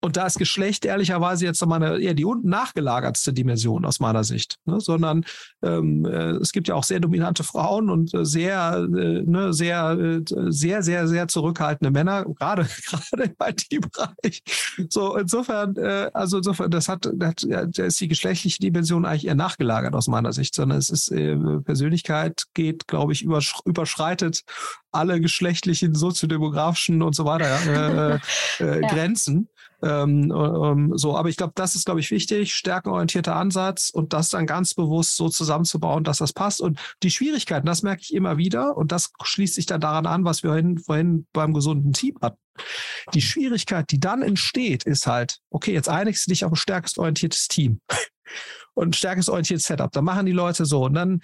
S4: Und da ist Geschlecht ehrlicherweise jetzt nochmal eine, eher die unten nachgelagertste Dimension aus meiner Sicht, ne? sondern ähm, äh, es gibt ja auch sehr dominante Frauen und äh, sehr, äh, ne, sehr, äh, sehr, sehr, sehr zurückhaltende Männer, gerade gerade im IT-Bereich. So insofern, äh, also insofern, das hat, das, da ist die geschlechtliche Dimension eigentlich eher nachgelagert aus meiner Sicht, sondern es ist äh, Persönlichkeit geht, glaube ich, übersch überschreitet alle geschlechtlichen, soziodemografischen und so weiter ja. Grenzen. Ähm, ähm, so, aber ich glaube, das ist, glaube ich, wichtig. Stärkenorientierter Ansatz und das dann ganz bewusst so zusammenzubauen, dass das passt. Und die Schwierigkeiten, das merke ich immer wieder und das schließt sich dann daran an, was wir vorhin, vorhin beim gesunden Team hatten. Die Schwierigkeit, die dann entsteht, ist halt, okay, jetzt einigst du dich auf ein stärkest orientiertes Team und ein stärkest orientiertes Setup. Da machen die Leute so und dann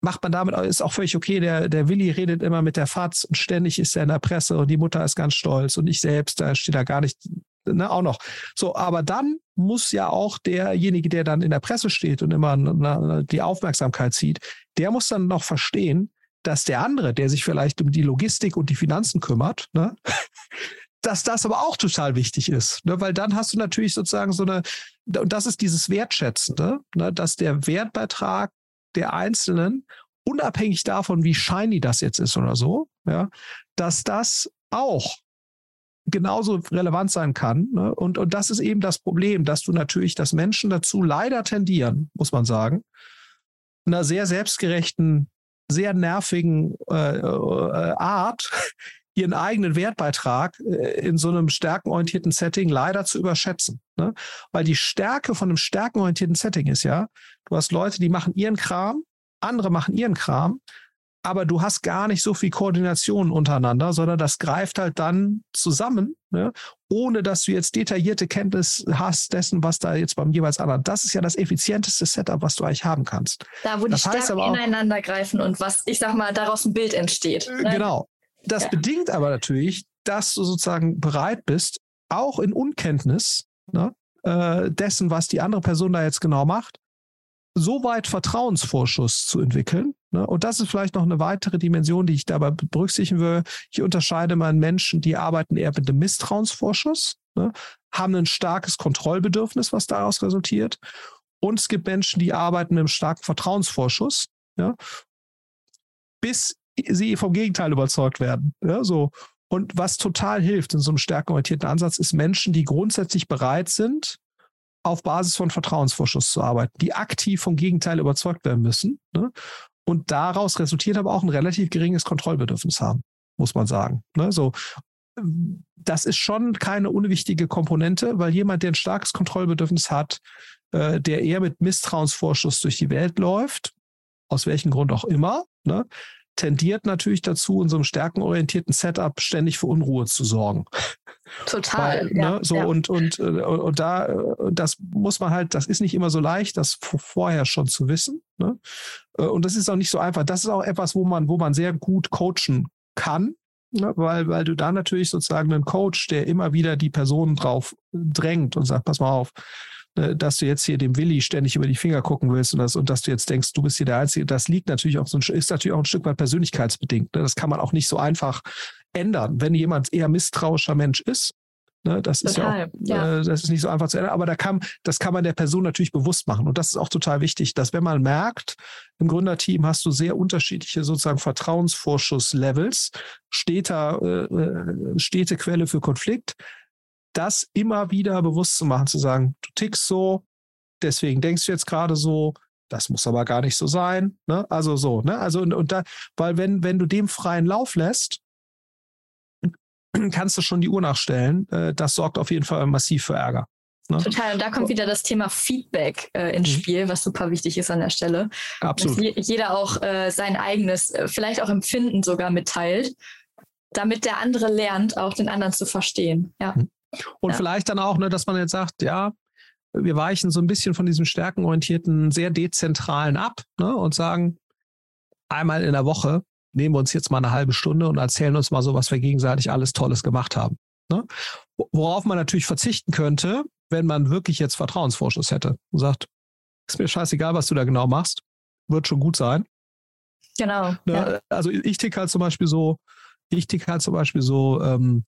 S4: macht man damit, ist auch völlig okay. Der, der Willi redet immer mit der Fatz und ständig ist er in der Presse und die Mutter ist ganz stolz und ich selbst, da steht da gar nicht ne, auch noch. So, aber dann muss ja auch derjenige, der dann in der Presse steht und immer na, die Aufmerksamkeit zieht, der muss dann noch verstehen, dass der andere, der sich vielleicht um die Logistik und die Finanzen kümmert, ne, dass das aber auch total wichtig ist, ne, weil dann hast du natürlich sozusagen so eine, und das ist dieses Wertschätzende, ne, dass der Wertbeitrag der Einzelnen, unabhängig davon, wie shiny das jetzt ist oder so, ja, dass das auch genauso relevant sein kann. Ne? Und, und das ist eben das Problem, dass du natürlich, dass Menschen dazu leider tendieren, muss man sagen, einer sehr selbstgerechten, sehr nervigen äh, äh, Art, ihren eigenen Wertbeitrag äh, in so einem stärkenorientierten Setting leider zu überschätzen. Ne? Weil die Stärke von einem stärkenorientierten Setting ist ja, du hast Leute, die machen ihren Kram, andere machen ihren Kram aber du hast gar nicht so viel Koordination untereinander, sondern das greift halt dann zusammen, ne? ohne dass du jetzt detaillierte Kenntnis hast dessen, was da jetzt beim jeweils anderen. Das ist ja das effizienteste Setup, was du eigentlich haben kannst.
S3: Da, wo
S4: das
S3: die Stärken auch, ineinander greifen und was, ich sag mal, daraus ein Bild entsteht.
S4: Ne? Genau. Das ja. bedingt aber natürlich, dass du sozusagen bereit bist, auch in Unkenntnis ne, äh, dessen, was die andere Person da jetzt genau macht, so weit Vertrauensvorschuss zu entwickeln. Ne? Und das ist vielleicht noch eine weitere Dimension, die ich dabei berücksichtigen will. Ich unterscheide mal Menschen, die arbeiten eher mit einem Misstrauensvorschuss, ne? haben ein starkes Kontrollbedürfnis, was daraus resultiert. Und es gibt Menschen, die arbeiten mit einem starken Vertrauensvorschuss, ja? bis sie vom Gegenteil überzeugt werden. Ja? So. Und was total hilft in so einem stärkenorientierten Ansatz, ist Menschen, die grundsätzlich bereit sind, auf Basis von Vertrauensvorschuss zu arbeiten, die aktiv vom Gegenteil überzeugt werden müssen. Ne? Und daraus resultiert aber auch ein relativ geringes Kontrollbedürfnis haben, muss man sagen. Ne? So, das ist schon keine unwichtige Komponente, weil jemand, der ein starkes Kontrollbedürfnis hat, äh, der eher mit Misstrauensvorschuss durch die Welt läuft, aus welchem Grund auch immer, ne, tendiert natürlich dazu, in so einem stärkenorientierten Setup ständig für Unruhe zu sorgen.
S3: Total.
S4: Weil, ja, ne, so ja. und, und, äh, und da, äh, das muss man halt, das ist nicht immer so leicht, das vorher schon zu wissen. Ne? Äh, und das ist auch nicht so einfach. Das ist auch etwas, wo man, wo man sehr gut coachen kann, ne? weil, weil du da natürlich sozusagen einen Coach, der immer wieder die Person drauf drängt und sagt, pass mal auf, dass du jetzt hier dem Willi ständig über die Finger gucken willst und, das, und dass du jetzt denkst, du bist hier der Einzige, das liegt natürlich auch so ein, ist natürlich auch ein Stück weit persönlichkeitsbedingt. Ne? Das kann man auch nicht so einfach ändern. Wenn jemand eher misstrauischer Mensch ist, ne, das ist ja, auch, ja. Äh, das ist nicht so einfach zu ändern, aber da kann, das kann man der Person natürlich bewusst machen. Und das ist auch total wichtig, dass wenn man merkt, im Gründerteam hast du sehr unterschiedliche sozusagen Vertrauensvorschusslevels, steter, äh, äh stete Quelle für Konflikt, das immer wieder bewusst zu machen, zu sagen, du tickst so, deswegen denkst du jetzt gerade so, das muss aber gar nicht so sein. Ne? Also so, ne? Also und, und da, weil wenn, wenn du dem freien Lauf lässt, kannst du schon die Uhr nachstellen. Äh, das sorgt auf jeden Fall massiv für Ärger.
S3: Ne? Total. Und da kommt wieder das Thema Feedback äh, ins mhm. Spiel, was super wichtig ist an der Stelle.
S4: Absolut.
S3: Dass jeder auch äh, sein eigenes, äh, vielleicht auch Empfinden sogar mitteilt, damit der andere lernt, auch den anderen zu verstehen. Ja. Mhm.
S4: Und ja. vielleicht dann auch, ne, dass man jetzt sagt, ja, wir weichen so ein bisschen von diesem stärkenorientierten, sehr dezentralen ab ne, und sagen, einmal in der Woche nehmen wir uns jetzt mal eine halbe Stunde und erzählen uns mal so, was wir gegenseitig alles Tolles gemacht haben. Ne? Worauf man natürlich verzichten könnte, wenn man wirklich jetzt Vertrauensvorschuss hätte und sagt, ist mir scheißegal, was du da genau machst, wird schon gut sein.
S3: Genau.
S4: Ne? Ja. Also ich ticke halt zum Beispiel so, ich ticke halt zum Beispiel so, ähm,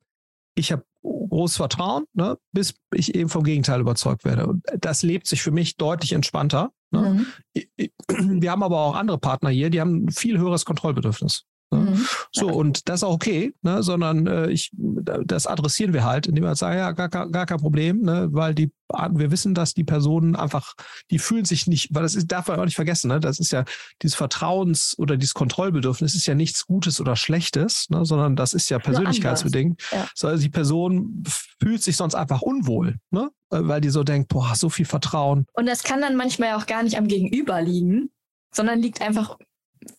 S4: ich habe großes Vertrauen, ne, bis ich eben vom Gegenteil überzeugt werde. Und das lebt sich für mich deutlich entspannter. Ne? Mhm. Wir haben aber auch andere Partner hier, die haben ein viel höheres Kontrollbedürfnis. Ne? Mhm. So, und das ist auch okay, ne? sondern äh, ich, das adressieren wir halt, indem wir sagen, ja, gar, gar, gar kein Problem, ne? weil die, wir wissen, dass die Personen einfach, die fühlen sich nicht, weil das ist, darf man auch nicht vergessen, ne? das ist ja dieses Vertrauens- oder dieses Kontrollbedürfnis ist ja nichts Gutes oder Schlechtes, ne? sondern das ist ja persönlichkeitsbedingt. Ja. So, also die Person fühlt sich sonst einfach unwohl, ne? weil die so denkt, boah, so viel Vertrauen.
S3: Und das kann dann manchmal auch gar nicht am Gegenüber liegen, sondern liegt einfach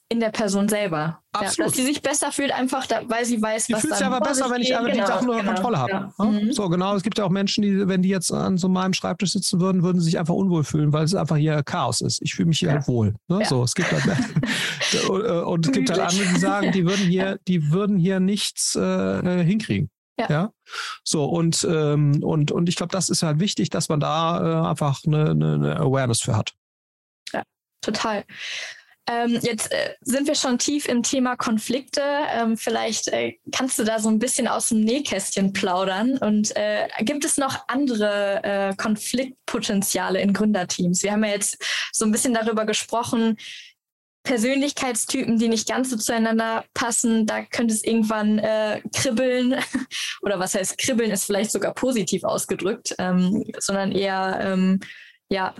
S3: in der Person selber. Absolut. Ja, dass sie sich besser fühlt, einfach da, weil sie weiß,
S4: sie
S3: was
S4: fühlt sich aber besser, wenn ich aber genau, die Sachen unter genau, Kontrolle habe. Ja. Ja? Mhm. So, genau. Es gibt ja auch Menschen, die, wenn die jetzt an so meinem Schreibtisch sitzen würden, würden sie sich einfach unwohl fühlen, weil es einfach hier Chaos ist. Ich fühle mich hier halt wohl. Ne? So, es gibt halt, und, äh, und es gibt halt andere, die sagen, die würden hier, die würden hier nichts äh, hinkriegen. Ja. ja. So, und, ähm, und, und ich glaube, das ist halt wichtig, dass man da äh, einfach eine, eine Awareness für hat.
S3: Ja, total. Ähm, jetzt äh, sind wir schon tief im Thema Konflikte. Ähm, vielleicht äh, kannst du da so ein bisschen aus dem Nähkästchen plaudern. Und äh, gibt es noch andere äh, Konfliktpotenziale in Gründerteams? Wir haben ja jetzt so ein bisschen darüber gesprochen, Persönlichkeitstypen, die nicht ganz so zueinander passen, da könnte es irgendwann äh, kribbeln. Oder was heißt kribbeln, ist vielleicht sogar positiv ausgedrückt, ähm, sondern eher, ähm, ja,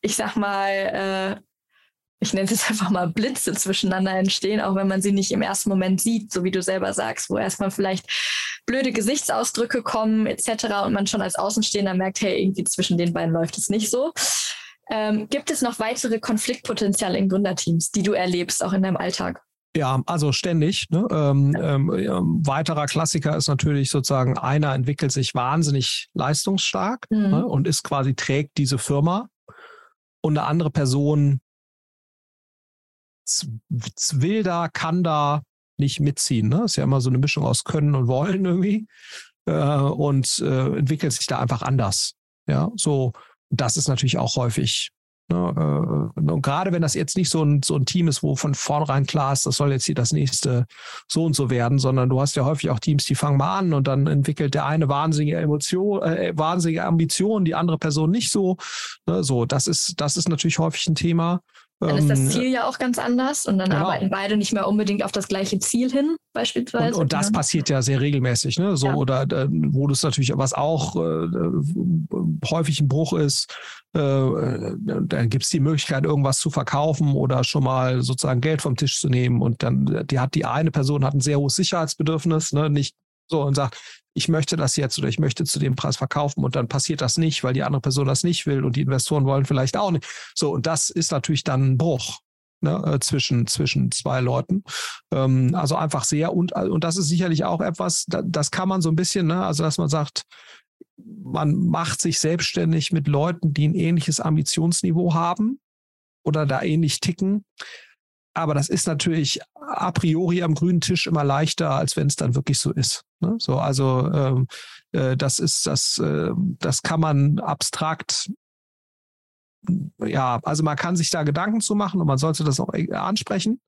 S3: ich sag mal, äh, ich nenne es einfach mal Blitze zwischeneinander entstehen, auch wenn man sie nicht im ersten Moment sieht, so wie du selber sagst, wo erstmal vielleicht blöde Gesichtsausdrücke kommen etc. und man schon als Außenstehender merkt, hey, irgendwie zwischen den beiden läuft es nicht so. Ähm, gibt es noch weitere Konfliktpotenziale in Gründerteams, die du erlebst, auch in deinem Alltag?
S4: Ja, also ständig. Ne? Ähm, ähm, weiterer Klassiker ist natürlich sozusagen, einer entwickelt sich wahnsinnig leistungsstark mhm. ne? und ist quasi, trägt diese Firma und eine andere Person will da, kann da nicht mitziehen. Ne? Ist ja immer so eine Mischung aus Können und Wollen irgendwie äh, und äh, entwickelt sich da einfach anders. Ja, so das ist natürlich auch häufig. Ne? Äh, und gerade wenn das jetzt nicht so ein, so ein Team ist, wo von vornherein klar ist, das soll jetzt hier das nächste so und so werden, sondern du hast ja häufig auch Teams, die fangen mal an und dann entwickelt der eine wahnsinnige Emotion, äh, wahnsinnige Ambition, die andere Person nicht so. Ne? So, das ist, das ist natürlich häufig ein Thema.
S3: Dann ist das ähm, Ziel ja auch ganz anders und dann genau. arbeiten beide nicht mehr unbedingt auf das gleiche Ziel hin, beispielsweise.
S4: Und, und das ja. passiert ja sehr regelmäßig, ne? So, ja. oder äh, wo das natürlich, was auch äh, häufig ein Bruch ist, äh, dann gibt es die Möglichkeit, irgendwas zu verkaufen oder schon mal sozusagen Geld vom Tisch zu nehmen. Und dann, die hat die eine Person hat ein sehr hohes Sicherheitsbedürfnis, ne? Nicht so und sagt, ich möchte das jetzt oder ich möchte zu dem Preis verkaufen und dann passiert das nicht, weil die andere Person das nicht will und die Investoren wollen vielleicht auch nicht. So, und das ist natürlich dann ein Bruch. Ne, äh, zwischen, zwischen zwei Leuten. Ähm, also einfach sehr, und, und das ist sicherlich auch etwas, das kann man so ein bisschen, ne, also dass man sagt, man macht sich selbstständig mit Leuten, die ein ähnliches Ambitionsniveau haben oder da ähnlich ticken. Aber das ist natürlich a priori am grünen Tisch immer leichter, als wenn es dann wirklich so ist. Ne? So, also ähm, äh, das ist das, äh, das kann man abstrakt ja, also man kann sich da Gedanken zu machen und man sollte das auch äh, ansprechen,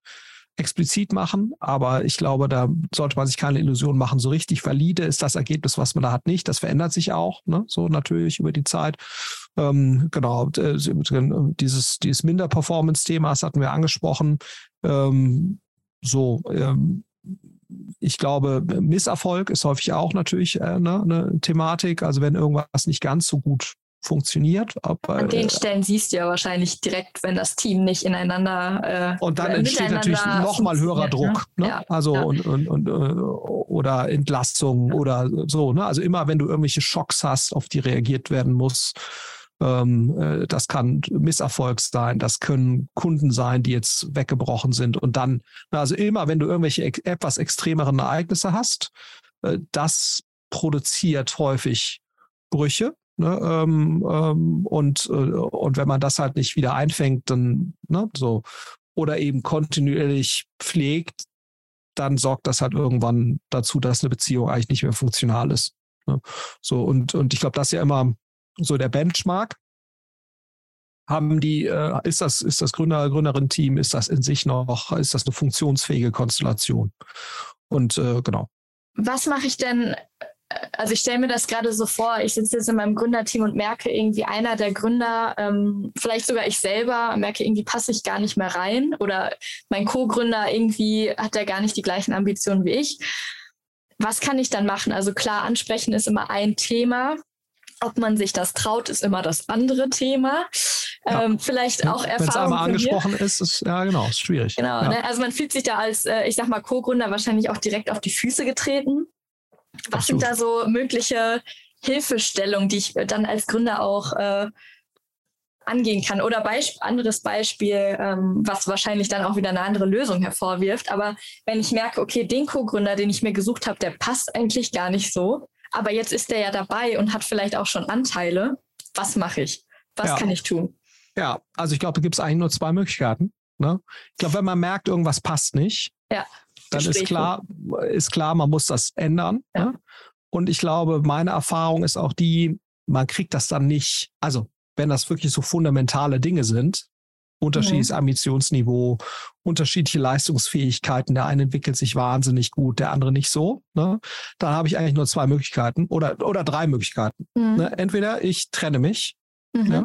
S4: explizit machen, aber ich glaube, da sollte man sich keine Illusion machen. So richtig valide ist das Ergebnis, was man da hat, nicht. Das verändert sich auch, ne? so natürlich über die Zeit. Ähm, genau, äh, dieses, dieses Minder-Performance-Thema, das hatten wir angesprochen. Ähm, so, ähm, ich glaube, Misserfolg ist häufig auch natürlich äh, ne, eine Thematik. Also wenn irgendwas nicht ganz so gut funktioniert.
S3: Aber, An den äh, Stellen siehst du ja wahrscheinlich direkt, wenn das Team nicht ineinander.
S4: Äh, und dann entsteht natürlich nochmal höherer Druck. Ne? Ja, also ja. Und, und, und, äh, oder Entlastung ja. oder so. Ne? Also immer, wenn du irgendwelche Schocks hast, auf die reagiert werden muss. Ähm, äh, das kann Misserfolg sein, das können Kunden sein, die jetzt weggebrochen sind. Und dann, also immer, wenn du irgendwelche etwas extremeren Ereignisse hast, äh, das produziert häufig Brüche. Ne, ähm, ähm, und, äh, und wenn man das halt nicht wieder einfängt, dann ne, so oder eben kontinuierlich pflegt, dann sorgt das halt irgendwann dazu, dass eine Beziehung eigentlich nicht mehr funktional ist. Ne? So und und ich glaube, das ist ja immer so der Benchmark. Haben die, äh, ist das, ist das Gründer, Gründerin-Team, ist das in sich noch, ist das eine funktionsfähige Konstellation? Und äh, genau.
S3: was mache ich denn? Also ich stelle mir das gerade so vor, ich sitze jetzt in meinem Gründerteam und merke irgendwie einer der Gründer, ähm, vielleicht sogar ich selber, merke irgendwie passe ich gar nicht mehr rein oder mein Co-Gründer irgendwie hat er gar nicht die gleichen Ambitionen wie ich. Was kann ich dann machen? Also klar, ansprechen ist immer ein Thema. Ob man sich das traut, ist immer das andere Thema. Ja. Ähm, vielleicht auch Erfahrung. Wenn es
S4: einmal angesprochen ist, ist ja genau, ist schwierig.
S3: Genau,
S4: ja.
S3: ne? also man fühlt sich da als, äh, ich sag mal, Co-Gründer wahrscheinlich auch direkt auf die Füße getreten. Was Absolut. sind da so mögliche Hilfestellungen, die ich dann als Gründer auch äh, angehen kann? Oder Beisp anderes Beispiel, ähm, was wahrscheinlich dann auch wieder eine andere Lösung hervorwirft. Aber wenn ich merke, okay, den Co-Gründer, den ich mir gesucht habe, der passt eigentlich gar nicht so, aber jetzt ist der ja dabei und hat vielleicht auch schon Anteile. Was mache ich? Was ja. kann ich tun?
S4: Ja, also ich glaube, da gibt es eigentlich nur zwei Möglichkeiten. Ne? Ich glaube, wenn man merkt, irgendwas passt nicht, ja. dann ist klar, ist klar, man muss das ändern. Ja. Ne? Und ich glaube, meine Erfahrung ist auch die, man kriegt das dann nicht, also wenn das wirklich so fundamentale Dinge sind, unterschiedliches mhm. Ambitionsniveau, unterschiedliche Leistungsfähigkeiten. Der eine entwickelt sich wahnsinnig gut, der andere nicht so. Ne? Dann habe ich eigentlich nur zwei Möglichkeiten oder, oder drei Möglichkeiten. Mhm. Ne? Entweder ich trenne mich mhm. ja,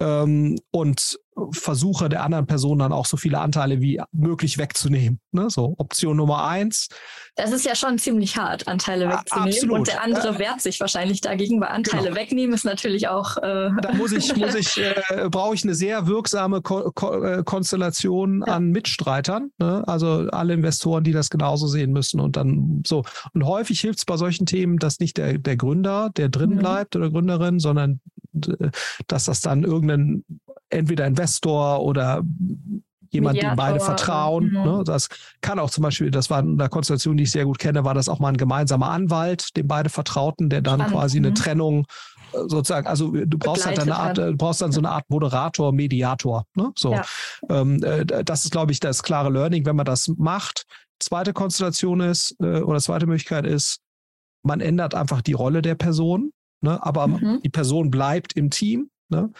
S4: ähm, und versuche der anderen Person dann auch so viele Anteile wie möglich wegzunehmen. Ne? So Option Nummer eins.
S3: Das ist ja schon ziemlich hart, Anteile wegzunehmen. Absolut. Und der andere wehrt sich wahrscheinlich dagegen, weil Anteile genau. wegnehmen ist natürlich auch.
S4: Äh da muss ich, muss ich, äh, brauche ich eine sehr wirksame Ko Ko äh, Konstellation ja. an Mitstreitern. Ne? Also alle Investoren, die das genauso sehen müssen und dann so. Und häufig hilft es bei solchen Themen, dass nicht der, der Gründer, der drin mhm. bleibt oder Gründerin, sondern äh, dass das dann irgendein entweder Investor oder jemand, Mediator, dem beide vertrauen. Mhm. Ne? Das kann auch zum Beispiel, das war eine Konstellation, die ich sehr gut kenne, war das auch mal ein gemeinsamer Anwalt, dem beide vertrauten, der dann Spannend. quasi eine mhm. Trennung äh, sozusagen, also du brauchst halt eine Art, du brauchst dann so eine Art Moderator, Mediator. Ne? So, ja. ähm, äh, das ist, glaube ich, das klare Learning, wenn man das macht. Zweite Konstellation ist äh, oder zweite Möglichkeit ist, man ändert einfach die Rolle der Person, ne? aber mhm. die Person bleibt im Team. Ne?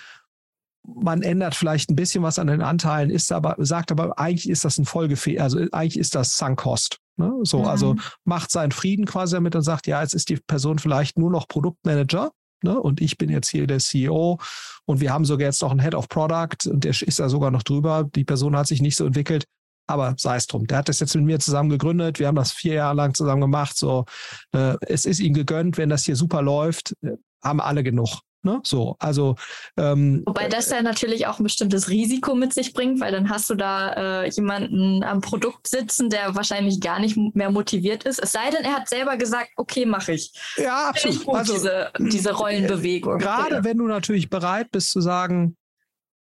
S4: man ändert vielleicht ein bisschen was an den Anteilen, ist aber, sagt aber, eigentlich ist das ein Folgefehler, also eigentlich ist das Sunk-Cost. Ne? So, mhm. also macht seinen Frieden quasi damit und sagt, ja, jetzt ist die Person vielleicht nur noch Produktmanager. Ne? Und ich bin jetzt hier der CEO und wir haben sogar jetzt noch einen Head of Product und der ist da sogar noch drüber. Die Person hat sich nicht so entwickelt. Aber sei es drum. Der hat das jetzt mit mir zusammen gegründet. Wir haben das vier Jahre lang zusammen gemacht. So, äh, es ist ihm gegönnt, wenn das hier super läuft, äh, haben alle genug. Ne? So, also
S3: ähm, wobei das ja natürlich auch ein bestimmtes Risiko mit sich bringt, weil dann hast du da äh, jemanden am Produkt sitzen, der wahrscheinlich gar nicht mehr motiviert ist. Es sei denn, er hat selber gesagt, okay, mache ich.
S4: Ja, absolut.
S3: Gut, also diese, diese Rollenbewegung.
S4: Gerade ja. wenn du natürlich bereit bist zu sagen,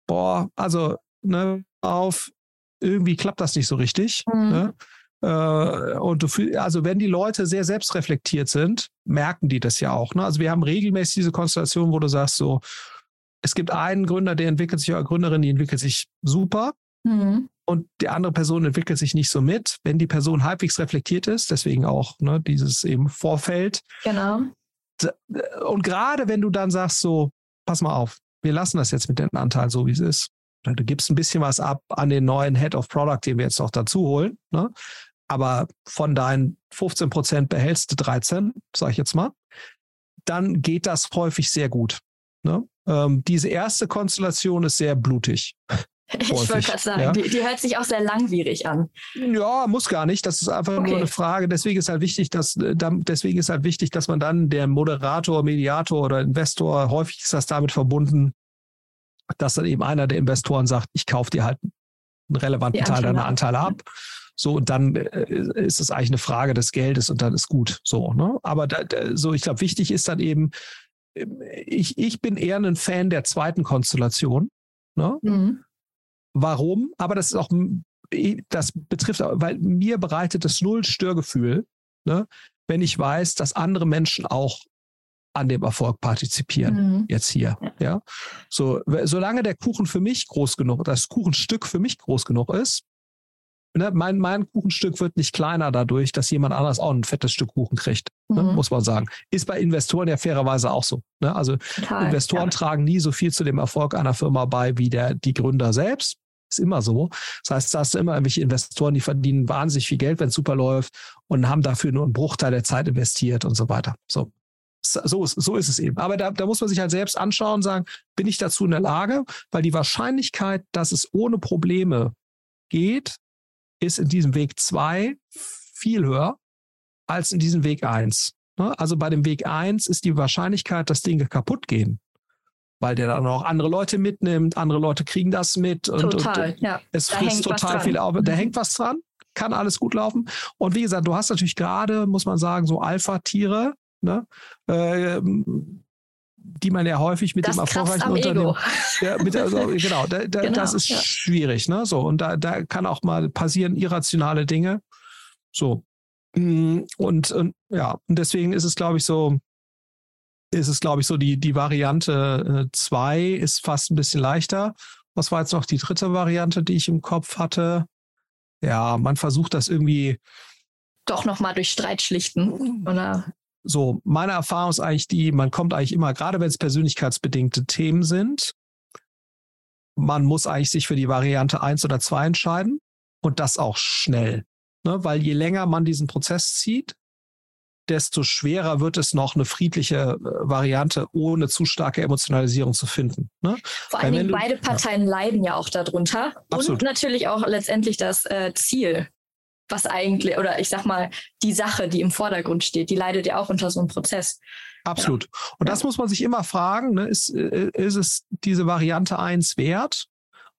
S4: boah, also ne, auf irgendwie klappt das nicht so richtig. Mhm. Ne? Äh, und du fühl, also wenn die Leute sehr selbstreflektiert sind, merken die das ja auch. Ne? Also wir haben regelmäßig diese Konstellation, wo du sagst so, es gibt einen Gründer, der entwickelt sich, oder Gründerin, die entwickelt sich super. Mhm. Und die andere Person entwickelt sich nicht so mit. Wenn die Person halbwegs reflektiert ist, deswegen auch ne, dieses eben Vorfeld.
S3: Genau.
S4: Und gerade wenn du dann sagst so, pass mal auf, wir lassen das jetzt mit den Anteilen so, wie es ist. Du gibst ein bisschen was ab an den neuen Head of Product, den wir jetzt noch dazu holen. Ne? aber von deinen 15 Prozent behältst du 13, sage ich jetzt mal, dann geht das häufig sehr gut. Ne? Ähm, diese erste Konstellation ist sehr blutig.
S3: Ich wollte gerade sagen, ja? die, die, hört sich auch sehr langwierig an.
S4: Ja, muss gar nicht. Das ist einfach okay. nur eine Frage. Deswegen ist halt wichtig, dass äh, deswegen ist halt wichtig, dass man dann der Moderator, Mediator oder Investor, häufig ist das damit verbunden, dass dann eben einer der Investoren sagt, ich kaufe dir halt einen relevanten Teil deiner Anteile ab. So, und dann äh, ist es eigentlich eine Frage des Geldes und dann ist gut. So, ne? Aber da, so, ich glaube, wichtig ist dann eben, ähm, ich, ich bin eher ein Fan der zweiten Konstellation. Ne? Mhm. Warum? Aber das ist auch, das betrifft, weil mir bereitet das null Störgefühl, ne? wenn ich weiß, dass andere Menschen auch an dem Erfolg partizipieren. Mhm. Jetzt hier. Ja. ja. So, solange der Kuchen für mich groß genug, das Kuchenstück für mich groß genug ist, ne, mein, mein Kuchenstück wird nicht kleiner dadurch, dass jemand anders auch ein fettes Stück Kuchen kriegt, ne, mhm. muss man sagen. Ist bei Investoren ja fairerweise auch so. Ne? Also Total, Investoren ja. tragen nie so viel zu dem Erfolg einer Firma bei wie der, die Gründer selbst. Ist immer so. Das heißt, da hast du immer irgendwelche Investoren, die verdienen wahnsinnig viel Geld, wenn es super läuft und haben dafür nur einen Bruchteil der Zeit investiert und so weiter. So. So ist, so ist es eben. Aber da, da muss man sich halt selbst anschauen und sagen, bin ich dazu in der Lage? Weil die Wahrscheinlichkeit, dass es ohne Probleme geht, ist in diesem Weg zwei viel höher als in diesem Weg eins. Ne? Also bei dem Weg eins ist die Wahrscheinlichkeit, dass Dinge kaputt gehen, weil der dann auch andere Leute mitnimmt, andere Leute kriegen das mit und,
S3: total,
S4: und ja. es da frisst total viel auf. Da mhm. hängt was dran, kann alles gut laufen. Und wie gesagt, du hast natürlich gerade, muss man sagen, so Alpha-Tiere, ne? Äh, die man ja häufig mit
S3: das
S4: dem erfolgreichen Unternehmen. Ja, mit, also, genau, da, da, genau, das ist ja. schwierig, ne? So, und da, da kann auch mal passieren irrationale Dinge. So. Mm, und, und ja, und deswegen ist es, glaube ich, so, ist es, glaube ich, so, die, die Variante 2 äh, ist fast ein bisschen leichter. Was war jetzt noch die dritte Variante, die ich im Kopf hatte? Ja, man versucht das irgendwie.
S3: Doch nochmal durch Streit schlichten, oder?
S4: So, meine Erfahrung ist eigentlich die, man kommt eigentlich immer, gerade wenn es persönlichkeitsbedingte Themen sind, man muss eigentlich sich für die Variante 1 oder 2 entscheiden und das auch schnell. Ne? Weil je länger man diesen Prozess zieht, desto schwerer wird es noch, eine friedliche äh, Variante ohne zu starke Emotionalisierung zu finden. Ne?
S3: Vor allen Dingen, beide Parteien ja. leiden ja auch darunter. Absolut. Und natürlich auch letztendlich das äh, Ziel, was eigentlich, oder ich sag mal, die Sache, die im Vordergrund steht, die leidet ja auch unter so einem Prozess.
S4: Absolut. Ja. Und das muss man sich immer fragen, ne? ist, äh, ist es diese Variante 1 wert?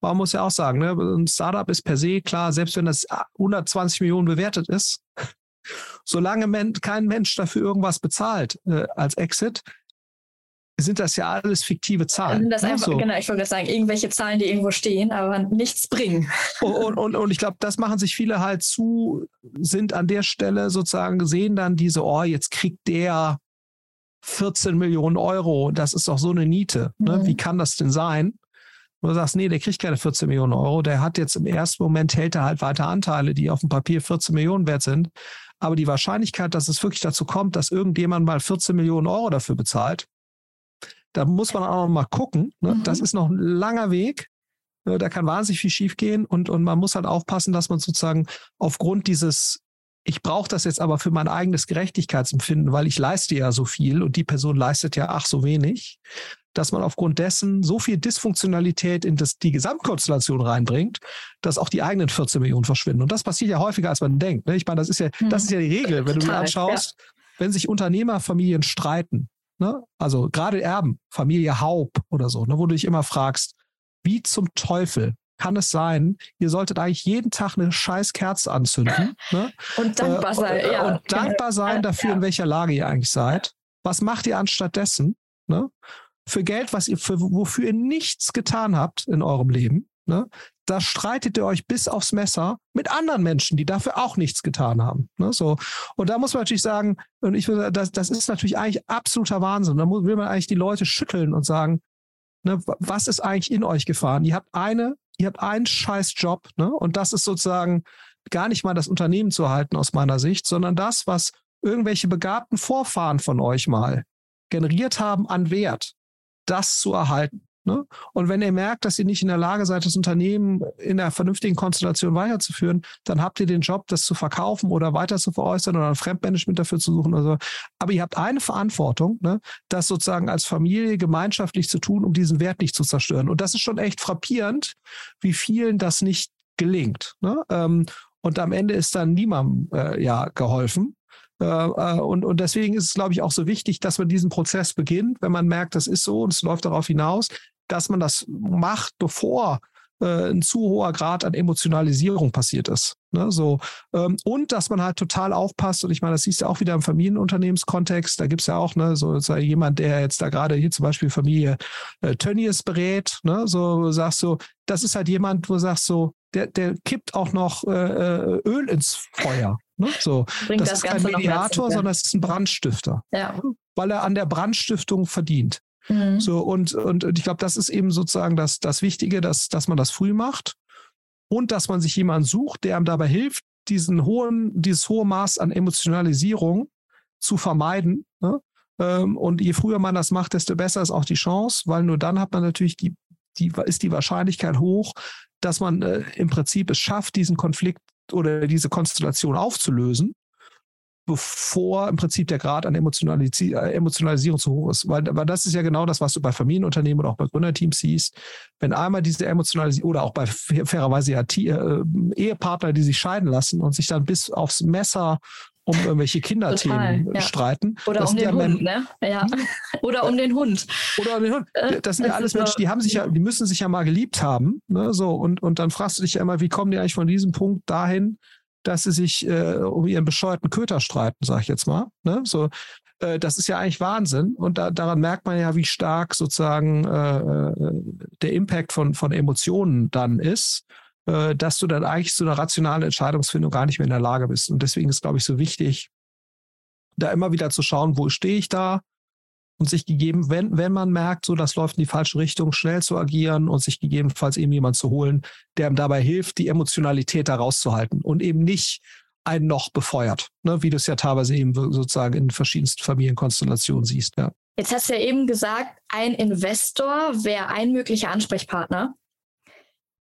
S4: Man muss ja auch sagen, ne? ein Startup ist per se klar, selbst wenn das 120 Millionen bewertet ist, solange kein Mensch dafür irgendwas bezahlt äh, als Exit, sind das ja alles fiktive Zahlen.
S3: Sind das ne, einfach, so. Genau, ich wollte sagen, irgendwelche Zahlen, die irgendwo stehen, aber nichts bringen.
S4: Und, und, und ich glaube, das machen sich viele halt zu, sind an der Stelle sozusagen, sehen dann diese, oh, jetzt kriegt der 14 Millionen Euro, das ist doch so eine Niete. Ne? Mhm. Wie kann das denn sein? Und du sagst, nee, der kriegt keine 14 Millionen Euro, der hat jetzt im ersten Moment, hält er halt weiter Anteile, die auf dem Papier 14 Millionen wert sind. Aber die Wahrscheinlichkeit, dass es wirklich dazu kommt, dass irgendjemand mal 14 Millionen Euro dafür bezahlt, da muss man auch noch mal gucken. Ne? Mhm. Das ist noch ein langer Weg. Ne? Da kann wahnsinnig viel schiefgehen und, und man muss halt aufpassen, dass man sozusagen aufgrund dieses, ich brauche das jetzt aber für mein eigenes Gerechtigkeitsempfinden, weil ich leiste ja so viel und die Person leistet ja ach so wenig, dass man aufgrund dessen so viel Dysfunktionalität in das, die Gesamtkonstellation reinbringt, dass auch die eigenen 14 Millionen verschwinden. Und das passiert ja häufiger, als man denkt. Ne? Ich meine, das ist ja, mhm. das ist ja die Regel, wenn Total, du dir anschaust, ja. wenn sich Unternehmerfamilien streiten, Ne? Also gerade Erben, Familie Haub oder so, ne? wo du dich immer fragst, wie zum Teufel kann es sein, ihr solltet eigentlich jeden Tag eine scheiß Kerze anzünden
S3: ne? und dankbar sein,
S4: äh,
S3: ja.
S4: und dankbar sein dafür, ja. in welcher Lage ihr eigentlich seid. Was macht ihr anstattdessen? Ne? Für Geld, was ihr für, wofür ihr nichts getan habt in eurem Leben, ne? Da streitet ihr euch bis aufs Messer mit anderen Menschen, die dafür auch nichts getan haben. Ne? So. Und da muss man natürlich sagen, und ich will, das, das ist natürlich eigentlich absoluter Wahnsinn. Da muss, will man eigentlich die Leute schütteln und sagen, ne, was ist eigentlich in euch gefahren? Ihr habt eine, ihr habt einen scheiß Job, ne? Und das ist sozusagen gar nicht mal das Unternehmen zu erhalten aus meiner Sicht, sondern das, was irgendwelche begabten Vorfahren von euch mal generiert haben an Wert, das zu erhalten. Ne? Und wenn ihr merkt, dass ihr nicht in der Lage seid, das Unternehmen in einer vernünftigen Konstellation weiterzuführen, dann habt ihr den Job, das zu verkaufen oder weiter zu veräußern oder ein Fremdmanagement dafür zu suchen. Oder so. Aber ihr habt eine Verantwortung, ne, das sozusagen als Familie gemeinschaftlich zu tun, um diesen Wert nicht zu zerstören. Und das ist schon echt frappierend, wie vielen das nicht gelingt. Ne? Ähm, und am Ende ist dann niemandem äh, ja geholfen. Äh, äh, und, und deswegen ist es, glaube ich, auch so wichtig, dass man diesen Prozess beginnt, wenn man merkt, das ist so und es läuft darauf hinaus, dass man das macht, bevor äh, ein zu hoher Grad an Emotionalisierung passiert ist. Ne, so, ähm, und dass man halt total aufpasst, und ich meine, das siehst du auch wieder im Familienunternehmenskontext, da gibt's ja auch, ne, so, so jemand, der jetzt da gerade hier zum Beispiel Familie äh, Tönnies berät, ne, so sagst du, das ist halt jemand, wo du sagst so, der, der kippt auch noch äh, äh Öl ins Feuer. Ne? So, Bringt das, das ist kein Mediator, sondern es ist ein Brandstifter. Ja. Weil er an der Brandstiftung verdient. Mhm. So, und, und, und ich glaube, das ist eben sozusagen das, das Wichtige, dass, dass man das früh macht und dass man sich jemanden sucht, der einem dabei hilft, diesen hohen, dieses hohe Maß an Emotionalisierung zu vermeiden. Ne? Ähm, und je früher man das macht, desto besser ist auch die Chance, weil nur dann hat man natürlich die, die, ist die Wahrscheinlichkeit hoch, dass man äh, im Prinzip es schafft, diesen Konflikt oder diese Konstellation aufzulösen, bevor im Prinzip der Grad an Emotionalisi äh, Emotionalisierung zu hoch ist. Weil, weil das ist ja genau das, was du bei Familienunternehmen oder auch bei Gründerteams siehst. Wenn einmal diese Emotionalisierung oder auch bei fairerweise ja äh, Ehepartner, die sich scheiden lassen und sich dann bis aufs Messer um irgendwelche Kinderthemen
S3: Total, ja.
S4: streiten.
S3: Oder um den
S4: ja
S3: Hund, ne? Ja. Oder um den Hund.
S4: Oder um den Hund.
S3: Äh,
S4: Das sind ja
S3: das
S4: alles
S3: ist
S4: Menschen, die haben sich ja, die müssen sich ja mal geliebt haben. Ne? So, und, und dann fragst du dich ja immer, wie kommen die eigentlich von diesem Punkt dahin, dass sie sich äh, um ihren bescheuerten Köter streiten, sag ich jetzt mal. Ne? So, äh, das ist ja eigentlich Wahnsinn. Und da, daran merkt man ja, wie stark sozusagen äh, äh, der Impact von, von Emotionen dann ist, äh, dass du dann eigentlich zu einer rationalen Entscheidungsfindung gar nicht mehr in der Lage bist. Und deswegen ist, glaube ich, so wichtig, da immer wieder zu schauen, wo stehe ich da und sich gegeben, wenn, wenn man merkt, so das läuft in die falsche Richtung, schnell zu agieren und sich gegebenenfalls eben jemand zu holen, der ihm dabei hilft, die Emotionalität da rauszuhalten und eben nicht einen noch befeuert, ne, wie du es ja teilweise eben sozusagen in verschiedensten Familienkonstellationen siehst. Ja.
S3: Jetzt hast du ja eben gesagt, ein Investor wäre ein möglicher Ansprechpartner.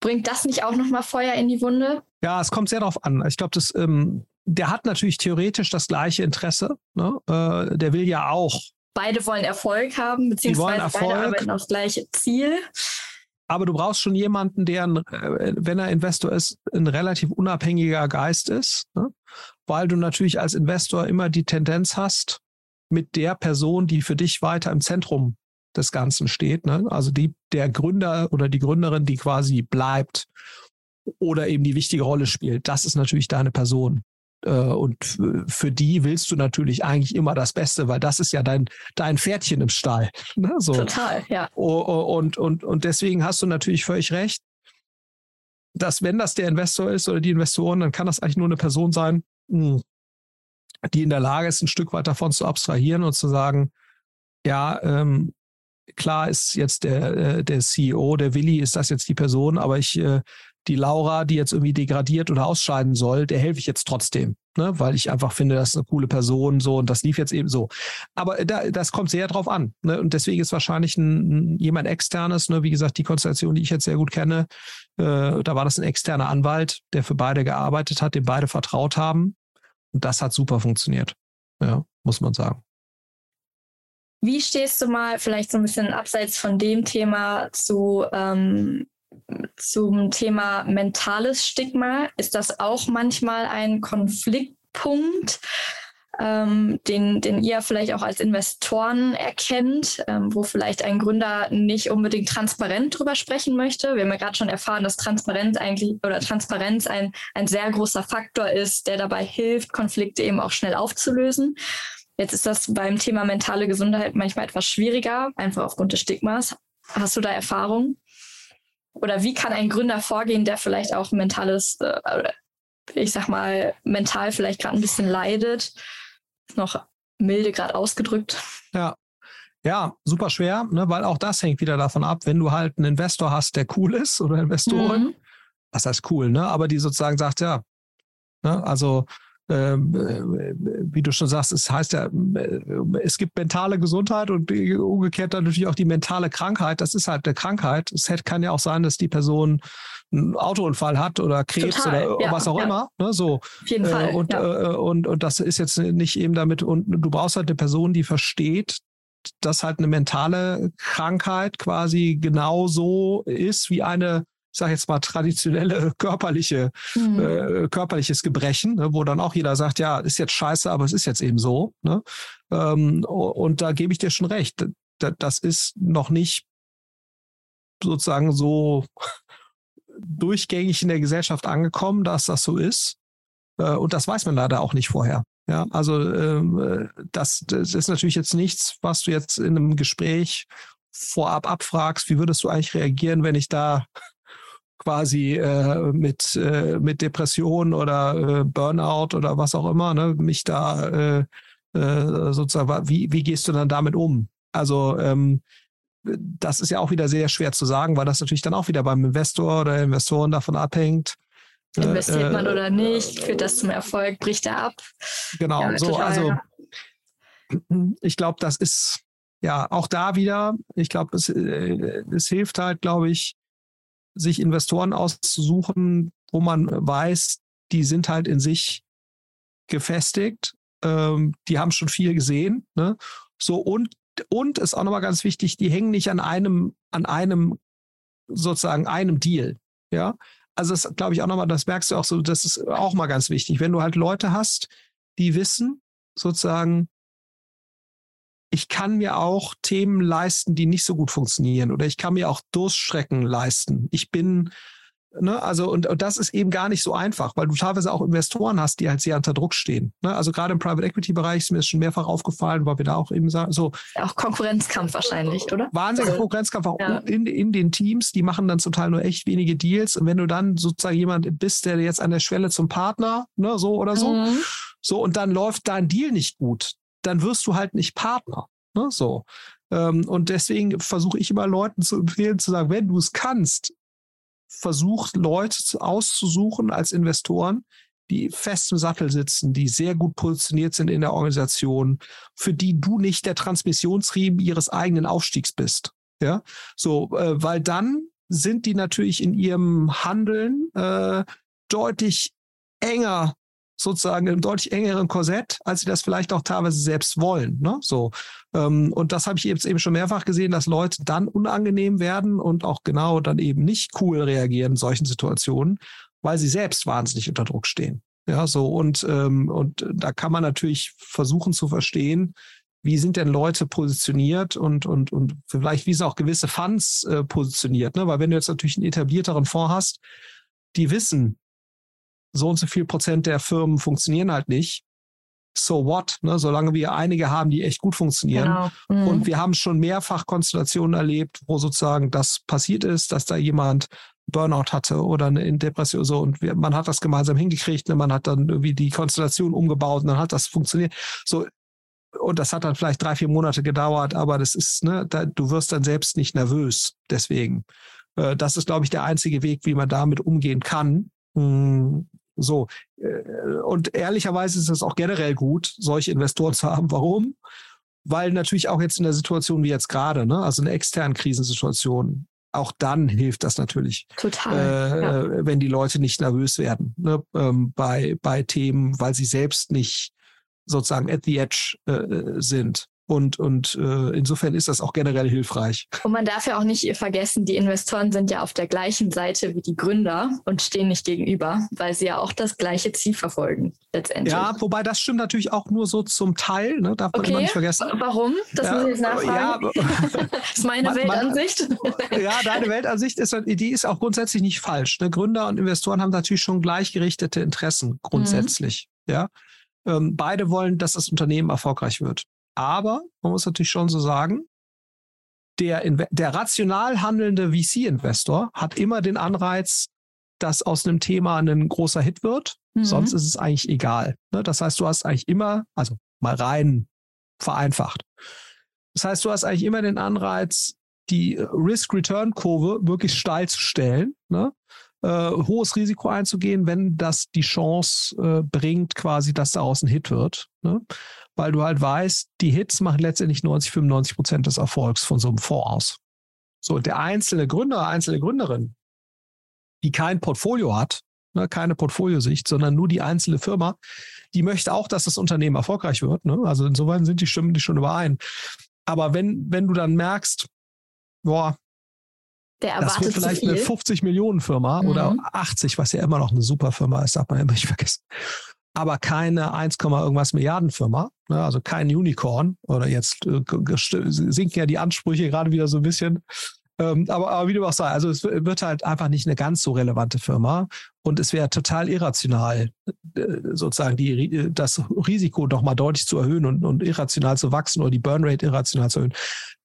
S3: Bringt das nicht auch nochmal Feuer in die Wunde?
S4: Ja, es kommt sehr darauf an. Ich glaube, das, ähm, der hat natürlich theoretisch das gleiche Interesse. Ne? Äh, der will ja auch
S3: Beide wollen Erfolg haben, beziehungsweise
S4: Erfolg.
S3: beide arbeiten aufs gleiche Ziel.
S4: aber du brauchst schon jemanden, der, ein, wenn er Investor ist, ein relativ unabhängiger Geist ist, ne? weil du natürlich als Investor immer die Tendenz hast, mit der Person, die für dich weiter im Zentrum des Ganzen steht, ne? also die, der Gründer oder die Gründerin, die quasi bleibt oder eben die wichtige Rolle spielt, das ist natürlich deine Person. Äh, Und für die willst du natürlich eigentlich immer das Beste, weil das ist ja dein, dein Pferdchen im Stall. Ne? So.
S3: Total, ja.
S4: Und, und, und deswegen hast du natürlich völlig recht, dass wenn das der Investor ist oder die Investoren, dann kann das eigentlich nur eine Person sein, mh, die in der Lage ist, ein Stück weit davon zu abstrahieren und zu sagen, ja, ähm, klar ist jetzt der, äh, der CEO, der Willi, ist das jetzt die Person, aber ich, äh, die Laura, die jetzt irgendwie degradiert oder ausscheiden soll, der helfe ich jetzt trotzdem, ne? weil ich einfach finde, das ist eine coole Person so und das lief jetzt eben so. Aber da, das kommt sehr drauf an. Ne? Und deswegen ist wahrscheinlich ein, jemand externes, ne? wie gesagt, die Konstellation, die ich jetzt sehr gut kenne, äh, da war das ein externer Anwalt, der für beide gearbeitet hat, dem beide vertraut haben. Und das hat super funktioniert. Ja, muss man sagen.
S3: Wie stehst du mal vielleicht so ein bisschen abseits von dem Thema zu ähm, zum Thema mentales Stigma? Ist das auch manchmal ein Konfliktpunkt, ähm, den, den ihr vielleicht auch als Investoren erkennt, ähm, wo vielleicht ein Gründer nicht unbedingt transparent drüber sprechen möchte? Wir haben ja gerade schon erfahren, dass Transparenz eigentlich oder Transparenz ein, ein sehr großer Faktor ist, der dabei hilft, Konflikte eben auch schnell aufzulösen. Jetzt ist das beim Thema mentale Gesundheit manchmal etwas schwieriger, einfach aufgrund des Stigmas. Hast du da Erfahrung? Oder wie kann ein Gründer vorgehen, der vielleicht auch mentales, äh, ich sag mal, mental vielleicht gerade ein bisschen leidet? Ist noch milde gerade ausgedrückt.
S4: Ja. Ja, super schwer, ne, weil auch das hängt wieder davon ab, wenn du halt einen Investor hast, der cool ist oder Investorin,
S3: Mhm.
S4: was heißt cool, ne? Aber die sozusagen sagt, ja, ne, also wie du schon sagst, es heißt ja, äh, es gibt mentale Gesundheit und umgekehrt dann natürlich auch die mentale Krankheit. Das ist halt eine Krankheit. Es kann ja auch sein, dass die Person einen Autounfall hat oder Krebs
S3: Total,
S4: oder
S3: ja,
S4: was auch
S3: ja.
S4: immer. Ne, so.
S3: Auf jeden
S4: Äh,
S3: Fall.
S4: und,
S3: ja.
S4: äh, und, und das ist jetzt nicht eben damit, und du brauchst halt eine Person, die versteht, dass halt eine mentale Krankheit quasi genauso ist wie eine, ich sag jetzt mal, traditionelle körperliche,
S3: Mhm.
S4: äh, körperliches Gebrechen, ne, wo dann auch jeder sagt, ja, ist jetzt scheiße, aber es ist jetzt eben so. Ne? Ähm, und da gebe ich dir schon recht. Da- Das ist noch nicht sozusagen so durchgängig in der Gesellschaft angekommen, dass das so ist. Äh, Und das weiß man leider auch nicht vorher. Ja, also ähm, äh, das, das ist natürlich jetzt nichts, was du jetzt in einem Gespräch vorab abfragst, wie würdest du eigentlich reagieren, wenn ich da quasi äh, mit, äh, mit Depression oder äh, Burnout oder was auch immer, ne, mich da äh, äh, sozusagen, wie, wie gehst du dann damit um? Also ähm, das ist ja auch wieder sehr schwer zu sagen, weil das natürlich dann auch wieder beim Investor oder Investoren davon abhängt. äh,
S3: Investiert man oder nicht? Führt das zum Erfolg? Bricht er ab?
S4: Genau,
S3: Ja,
S4: so,
S3: total,
S4: also ich glaube, das ist ja auch da wieder, ich glaube, es, es hilft halt, glaube ich, sich Investoren auszusuchen, wo man weiß, die sind halt in sich gefestigt, ähm, die haben schon viel gesehen, ne? So und und ist auch nochmal ganz wichtig, die hängen nicht an einem an einem sozusagen einem Deal, ja. Also das glaube ich auch nochmal, das merkst du auch so, das ist auch mal ganz wichtig, wenn du halt Leute hast, die wissen sozusagen, ich kann mir auch Themen leisten, die nicht so gut funktionieren oder ich kann mir auch Durststrecken leisten. Ich bin Ne, also, und, und das ist eben gar nicht so einfach, weil du teilweise auch Investoren hast, die halt sehr unter Druck stehen. Ne? Also gerade im Private Equity Bereich ist mir das schon mehrfach aufgefallen, weil wir da auch eben sagen, so.
S3: Auch Konkurrenzkampf wahrscheinlich, oder?
S4: Wahnsinniger also, Konkurrenzkampf auch ja. in, in den Teams, die machen dann zum Teil nur echt wenige Deals. Und wenn du dann sozusagen jemand bist, der jetzt an der Schwelle zum Partner, ne, so oder so, mhm. so, und dann läuft dein Deal nicht gut, dann wirst du halt nicht Partner. Ne, so. Ähm, und deswegen versuche ich immer Leuten zu empfehlen, zu sagen, wenn du es kannst, versucht, Leute auszusuchen als Investoren, die fest im Sattel sitzen, die sehr gut positioniert sind in der Organisation, für die du nicht der Transmissionsriemen ihres eigenen Aufstiegs bist. Ja, so, äh, weil dann sind die natürlich in ihrem Handeln äh, deutlich enger sozusagen im deutlich engeren Korsett, als sie das vielleicht auch teilweise selbst wollen. Ne? So. Ähm, und das habe ich jetzt eben schon mehrfach gesehen, dass Leute dann unangenehm werden und auch genau dann eben nicht cool reagieren in solchen Situationen, weil sie selbst wahnsinnig unter Druck stehen. Ja, so und, ähm, und da kann man natürlich versuchen zu verstehen, wie sind denn Leute positioniert und, und, und vielleicht wie sind auch gewisse Funds äh, positioniert. Ne? Weil wenn du jetzt natürlich einen etablierteren Fonds hast, die wissen, so und so viel Prozent der Firmen funktionieren halt nicht. So what? Ne? Solange wir einige haben, die echt gut funktionieren. Genau. Mhm. Und wir haben schon mehrfach Konstellationen erlebt, wo sozusagen das passiert ist, dass da jemand Burnout hatte oder eine Depression so und wir, man hat das gemeinsam hingekriegt, ne? man hat dann irgendwie die Konstellation umgebaut und dann hat das funktioniert. So und das hat dann vielleicht drei, vier Monate gedauert, aber das ist, ne, da, du wirst dann selbst nicht nervös. Deswegen, äh, das ist, glaube ich, der einzige Weg, wie man damit umgehen kann. Hm, so. Äh, und ehrlicherweise ist es auch generell gut, solche Investoren zu haben. Warum? Weil natürlich auch jetzt in der Situation wie jetzt gerade, ne, also in externen Krisensituation, auch dann hilft das natürlich.
S3: Total.
S4: Äh, ja. Wenn die Leute nicht nervös werden ne, ähm, bei, bei Themen, weil sie selbst nicht sozusagen at the edge äh, sind. Und, und äh, insofern ist das auch generell hilfreich.
S3: Und man darf ja auch nicht vergessen, die Investoren sind ja auf der gleichen Seite wie die Gründer und stehen nicht gegenüber, weil sie ja auch das gleiche Ziel verfolgen, letztendlich.
S4: Ja, wobei das stimmt natürlich auch nur so zum Teil, ne? darf man okay. immer nicht vergessen.
S3: Warum? Das ja, muss ich jetzt nachfragen. Ja, das ist meine man, Weltansicht.
S4: ja, deine Weltansicht ist, die ist auch grundsätzlich nicht falsch. Ne? Gründer und Investoren haben natürlich schon gleichgerichtete Interessen, grundsätzlich. Mhm. Ja. Ähm, beide wollen, dass das Unternehmen erfolgreich wird. Aber man muss natürlich schon so sagen, der, der rational handelnde VC-Investor hat immer den Anreiz, dass aus einem Thema ein großer Hit wird. Mhm. Sonst ist es eigentlich egal. Ne? Das heißt, du hast eigentlich immer, also mal rein vereinfacht. Das heißt, du hast eigentlich immer den Anreiz, die Risk-Return-Kurve wirklich steil zu stellen. Ne? Äh, hohes Risiko einzugehen, wenn das die Chance äh, bringt, quasi, dass daraus ein Hit wird. Ne? Weil du halt weißt, die Hits machen letztendlich 90, 95 Prozent des Erfolgs von so einem Fonds aus. So, der einzelne Gründer, einzelne Gründerin, die kein Portfolio hat, ne, keine Portfoliosicht, sondern nur die einzelne Firma, die möchte auch, dass das Unternehmen erfolgreich wird. Ne? Also insofern sind die Stimmen die schon überein. Aber wenn, wenn du dann merkst, boah,
S3: der erwartet
S4: das wird vielleicht eine 50 Millionen Firma mhm. oder 80, was ja immer noch eine super Firma ist, darf man immer nicht vergessen. Aber keine 1, irgendwas Milliarden Firma, ne? also kein Unicorn oder jetzt äh, sinken ja die Ansprüche gerade wieder so ein bisschen. Ähm, aber, aber wie du auch sagst, also es wird halt einfach nicht eine ganz so relevante Firma und es wäre total irrational, äh, sozusagen die, das Risiko noch mal deutlich zu erhöhen und, und irrational zu wachsen oder die Burnrate irrational zu erhöhen.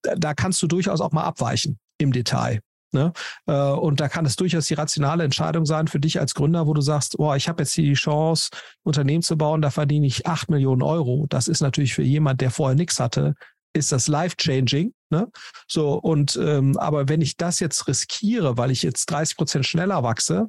S4: Da, da kannst du durchaus auch mal abweichen im Detail. Ne? Äh, und da kann es durchaus die rationale Entscheidung sein für dich als Gründer, wo du sagst, oh, ich habe jetzt die Chance, Unternehmen zu bauen, da verdiene ich acht Millionen Euro. Das ist natürlich für jemand, der vorher nichts hatte, ist das life-changing. Ne? So, und ähm, aber wenn ich das jetzt riskiere, weil ich jetzt 30 Prozent schneller wachse,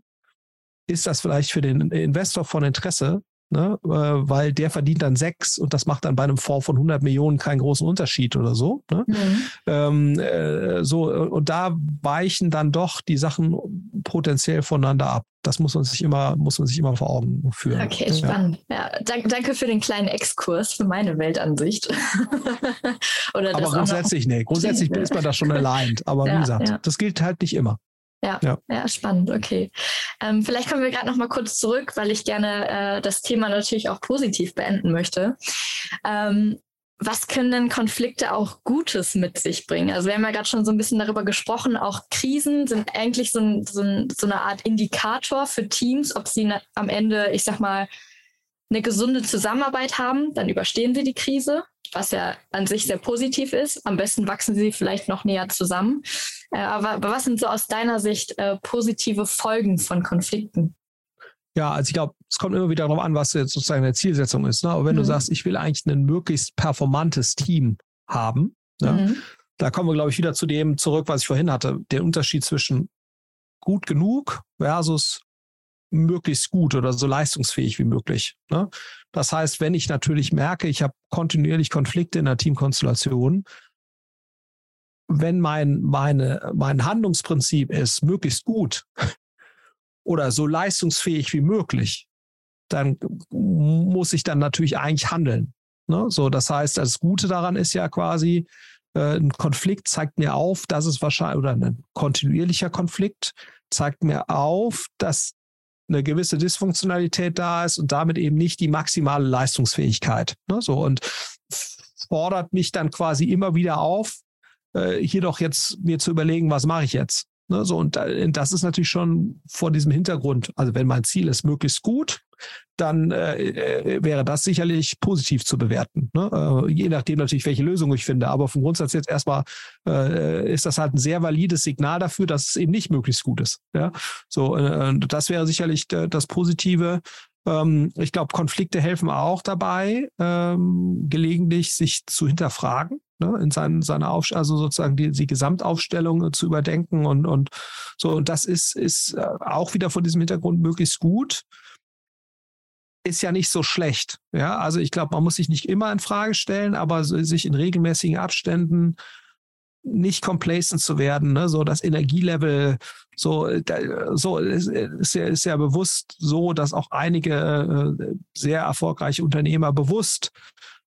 S4: ist das vielleicht für den Investor von Interesse, ne? Äh, weil der verdient dann sechs und das macht dann bei einem Fonds von 100 Millionen keinen großen Unterschied oder so. Ne? Mhm. Ähm, äh, so und da weichen dann doch die Sachen potenziell voneinander ab. Das muss man sich immer, muss man sich immer vor Augen führen.
S3: Okay, spannend. Ja. danke, danke für den kleinen Exkurs für meine Weltansicht.
S4: Aber grundsätzlich, nee, grundsätzlich ist man da schon allein. Aber ja, wie gesagt, das gilt halt nicht immer.
S3: Ja, ja, ja. spannend, okay. Ähm, vielleicht kommen wir gerade noch mal kurz zurück, weil ich gerne äh, das Thema natürlich auch positiv beenden möchte. Ähm, was können denn Konflikte auch Gutes mit sich bringen? Also wir haben ja gerade schon so ein bisschen darüber gesprochen, auch Krisen sind eigentlich so, ein, so, ein, so eine Art Indikator für Teams, ob sie am Ende, ich sag mal, eine gesunde Zusammenarbeit haben, dann überstehen sie die Krise, was ja an sich sehr positiv ist. Am besten wachsen sie vielleicht noch näher zusammen. Äh, aber, aber, was sind so aus deiner Sicht äh, positive Folgen von Konflikten?
S4: Ja, also ich glaube, es kommt immer wieder darauf an, was jetzt sozusagen eine Zielsetzung ist. Ne? Aber wenn mhm. du sagst, ich will eigentlich ein möglichst performantes Team haben, ne? mhm. da kommen wir, glaube ich, wieder zu dem zurück, was ich vorhin hatte. Der Unterschied zwischen gut genug versus möglichst gut oder so leistungsfähig wie möglich. Ne? Das heißt, wenn ich natürlich merke, ich habe kontinuierlich Konflikte in der Teamkonstellation, wenn mein, meine, mein Handlungsprinzip ist, möglichst gut oder so leistungsfähig wie möglich, dann muss ich dann natürlich eigentlich handeln. Ne? So, das heißt, das Gute daran ist ja quasi, äh, ein Konflikt zeigt mir auf, dass es wahrscheinlich, oder ein kontinuierlicher Konflikt zeigt mir auf, dass eine gewisse Dysfunktionalität da ist und damit eben nicht die maximale Leistungsfähigkeit. Ne? So und fordert mich dann quasi immer wieder auf, äh, hier doch jetzt mir zu überlegen, was mache ich jetzt? Ne? So und das ist natürlich schon vor diesem Hintergrund. Also wenn mein Ziel ist möglichst gut, dann äh, äh, wäre das sicherlich positiv zu bewerten. Ne? Äh, je nachdem natürlich, welche Lösung ich finde. Aber vom Grundsatz jetzt erstmal äh, ist das halt ein sehr valides Signal dafür, dass es eben nicht möglichst gut ist. Ja? So, äh, das wäre sicherlich das Positive. Ähm, ich glaube, Konflikte helfen auch dabei, ähm, gelegentlich sich zu hinterfragen ne, in seinen, seiner Auf, also sozusagen die, die Gesamtaufstellung zu überdenken und, und so. Und das ist, ist auch wieder vor diesem Hintergrund möglichst gut ist ja nicht so schlecht. Ja, also ich glaube, man muss sich nicht immer in Frage stellen, aber sich in regelmäßigen Abständen nicht complacent zu werden, ne? so das Energielevel, so, da, so ist, ist, ja, bewusst so, dass auch einige äh, sehr erfolgreiche Unternehmer bewusst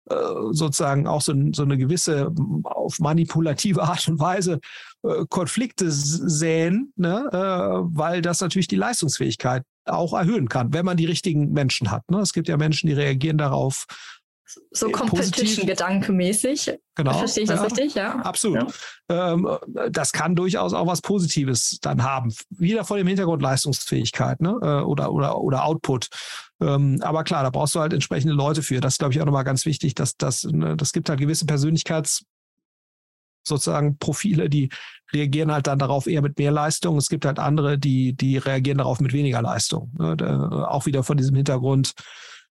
S4: äh, sozusagen auch so, so, eine gewisse auf manipulative Art und Weise äh, Konflikte säen, ne? Äh, weil das natürlich die Leistungsfähigkeit auch erhöhen kann, wenn man die richtigen Menschen hat. Ne? Es gibt ja Menschen, die reagieren darauf.
S3: So Competition-Gedanke-mäßig.
S4: Genau.
S3: Verstehe ich das ja, richtig? Ja.
S4: Absolut. Ja. Ähm, das kann durchaus auch was Positives dann haben. Wieder vor dem Hintergrund Leistungsfähigkeit ne? Äh, oder, oder, oder Output. Ähm, aber klar, da brauchst du halt entsprechende Leute für. Das ist, glaube ich, auch nochmal ganz wichtig, dass das, ne, das gibt halt gewisse Persönlichkeits- sozusagen Profile, die reagieren halt dann darauf eher mit mehr Leistung. Es gibt halt andere, die, die reagieren darauf mit weniger Leistung. Ne? Da, auch wieder von diesem Hintergrund,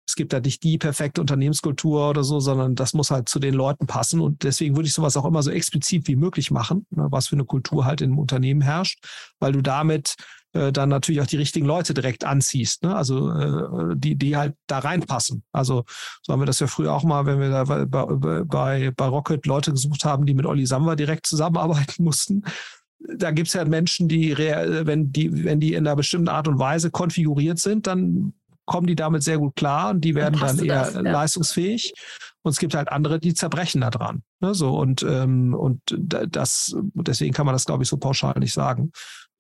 S4: es gibt halt nicht die perfekte Unternehmenskultur oder so, sondern das muss halt zu den Leuten passen. Und deswegen würde ich sowas auch immer so explizit wie möglich machen, ne? was für eine Kultur halt im Unternehmen herrscht, weil du damit äh, dann natürlich auch die richtigen Leute direkt anziehst, ne? also äh, die, die halt da reinpassen. Also so haben wir das ja früher auch mal, wenn wir da bei, bei, bei Rocket Leute gesucht haben, die mit Olli Samba direkt zusammenarbeiten mussten. Da gibt es ja Menschen, die, wenn die, wenn die in einer bestimmten Art und Weise konfiguriert sind, dann kommen die damit sehr gut klar und die werden dann, dann eher das, ja. leistungsfähig. Und es gibt halt andere, die zerbrechen da dran. Ne, so und ähm, und das deswegen kann man das glaube ich so pauschal nicht sagen.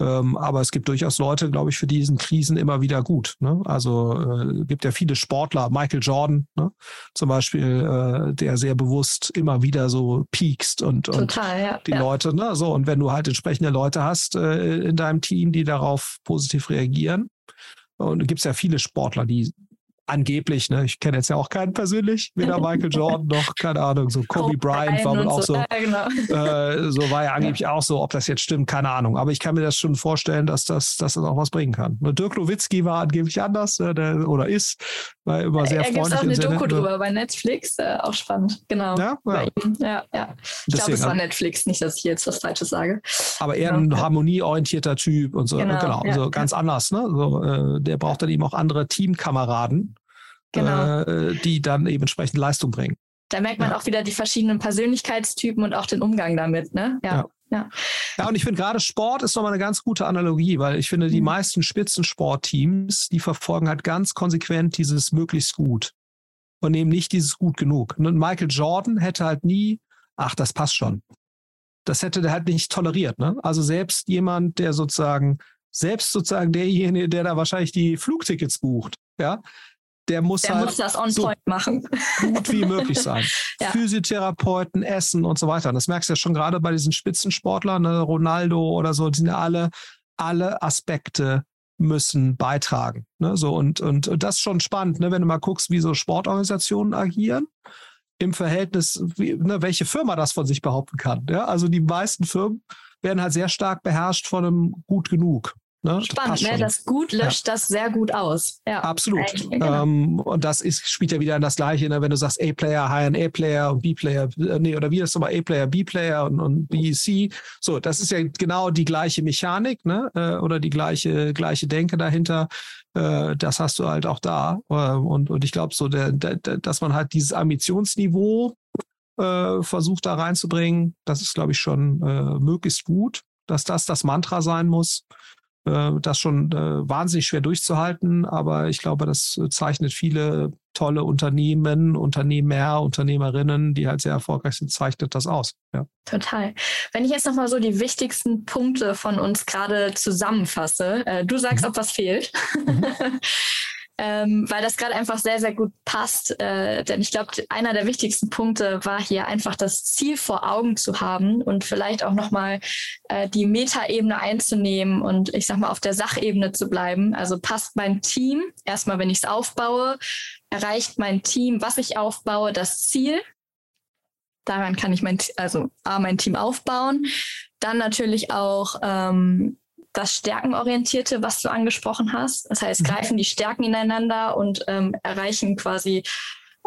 S4: Ähm, aber es gibt durchaus Leute, glaube ich, für diesen Krisen immer wieder gut. Ne? Also äh, gibt ja viele Sportler, Michael Jordan ne? zum Beispiel, äh, der sehr bewusst immer wieder so piekst und, und ja, die ja. Leute, ne? So, und wenn du halt entsprechende Leute hast äh, in deinem Team, die darauf positiv reagieren, und es gibt ja viele Sportler, die angeblich, ne, ich kenne jetzt ja auch keinen persönlich, weder Michael Jordan noch, keine Ahnung, so Kobe, Kobe Bryant war wohl auch so, so, ja, genau. äh, so war ja angeblich ja. auch so, ob das jetzt stimmt, keine Ahnung. Aber ich kann mir das schon vorstellen, dass das, dass das auch was bringen kann. Dirk Nowitzki war angeblich anders äh, der, oder ist, war immer sehr freundlich. Da
S3: gibt auch eine Doku drüber bei Netflix, äh, auch spannend, genau. Ja, ja. ja, ja. Ich glaube, es war Netflix, nicht, dass ich jetzt was Falsches sage.
S4: Aber eher genau. ein harmonieorientierter Typ und so, genau, genau ja, so ganz anders. Ne? So, äh, der braucht dann eben auch andere Teamkameraden
S3: Genau.
S4: äh, die dann eben entsprechend Leistung bringen.
S3: Da merkt man auch wieder die verschiedenen Persönlichkeitstypen und auch den Umgang damit, ne?
S4: Ja. Ja, und ich finde gerade Sport ist nochmal eine ganz gute Analogie, weil ich finde, die
S3: Mhm.
S4: meisten Spitzensportteams, die verfolgen halt ganz konsequent dieses möglichst gut und nehmen nicht dieses gut genug. Und Michael Jordan hätte halt nie, ach, das passt schon. Das hätte der halt nicht toleriert. Ne? Also selbst jemand, der sozusagen, selbst sozusagen derjenige, der da wahrscheinlich die Flugtickets bucht, ja, der muss
S3: Der
S4: halt
S3: muss das on
S4: so
S3: point machen.
S4: gut wie möglich sein.
S3: Ja.
S4: Physiotherapeuten, Essen und so weiter. Und das merkst du ja schon gerade bei diesen Spitzensportlern, ne, Ronaldo oder so, die sind ja alle, alle Aspekte müssen beitragen. Ne? So, und, und, und das ist schon spannend, ne? wenn du mal guckst, wie so Sportorganisationen agieren im Verhältnis, wie, ne, welche Firma das von sich behaupten kann. Ja? Also die meisten Firmen werden halt sehr stark beherrscht von einem gut genug. Ne? Das
S3: Spannend,
S4: passt
S3: ne? Das gut löscht das sehr gut aus. Ja.
S4: Absolut.
S3: Eigentlich, genau.
S4: Ähm, und das ist, spielt ja wieder in das Gleiche, ne? wenn du sagst A-Player, High-End-A-Player und B-Player, äh, nee, oder wie das nochmal A-Player, B-Player und, und B-C. So, das ist ja genau die gleiche Mechanik, ne? Äh, oder die gleiche, gleiche Denke dahinter. Äh, das hast du halt auch da. Äh, und, und ich glaube so, der, der, dass man halt dieses Ambitionsniveau versucht da reinzubringen, das ist, glaube ich, schon möglichst gut, dass das das Mantra sein muss das schon äh, wahnsinnig schwer durchzuhalten, aber ich glaube, das äh, zeichnet viele tolle Unternehmen, Unternehmer, Unternehmerinnen, die halt sehr erfolgreich sind, zeichnet das aus. Ja.
S3: Total. Wenn ich jetzt nochmal so die wichtigsten Punkte von uns gerade zusammenfasse, äh, du sagst,
S4: Mhm.
S3: ob was fehlt. ähm, weil das gerade einfach sehr, sehr gut passt. Äh, denn ich glaube, einer der wichtigsten Punkte war hier einfach das Ziel vor Augen zu haben und vielleicht auch nochmal äh, die Metaebene einzunehmen und ich sag mal auf der Sachebene zu bleiben. Also passt mein Team, erstmal wenn ich es aufbaue, erreicht mein Team, was ich aufbaue, das Ziel. Daran kann ich mein, also A, mein Team aufbauen. Dann natürlich auch ähm, das Stärkenorientierte, was du angesprochen hast. Das heißt,
S4: Mhm.
S3: greifen die Stärken ineinander und ähm, erreichen quasi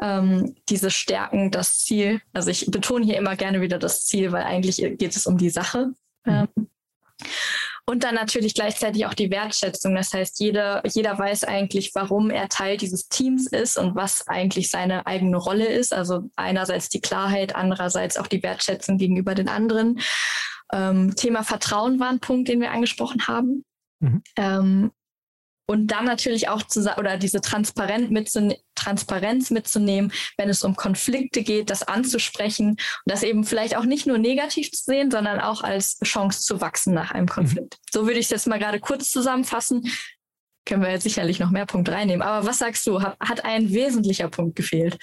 S3: ähm, diese Stärken das Ziel. Also ich betone hier immer gerne wieder das Ziel, weil eigentlich geht es um die Sache.
S4: Mhm.
S3: Ähm, und dann natürlich gleichzeitig auch die Wertschätzung. Das heißt, jeder, jeder weiß eigentlich, warum er Teil dieses Teams ist und was eigentlich seine eigene Rolle ist. Also einerseits die Klarheit, andererseits auch die Wertschätzung gegenüber den anderen. Ähm, Thema Vertrauen war ein Punkt, den wir angesprochen haben.
S4: Mhm.
S3: Ähm, und dann natürlich auch zu, oder diese Transparenz, mitzune Transparenz mitzunehmen, wenn es um Konflikte geht, das anzusprechen und das eben vielleicht auch nicht nur negativ zu sehen, sondern auch als Chance zu wachsen nach einem Konflikt. So würde ich es jetzt mal gerade kurz zusammenfassen. Können wir jetzt sicherlich noch mehr Punkte reinnehmen. Aber was sagst du? Hat, hat ein wesentlicher Punkt gefehlt?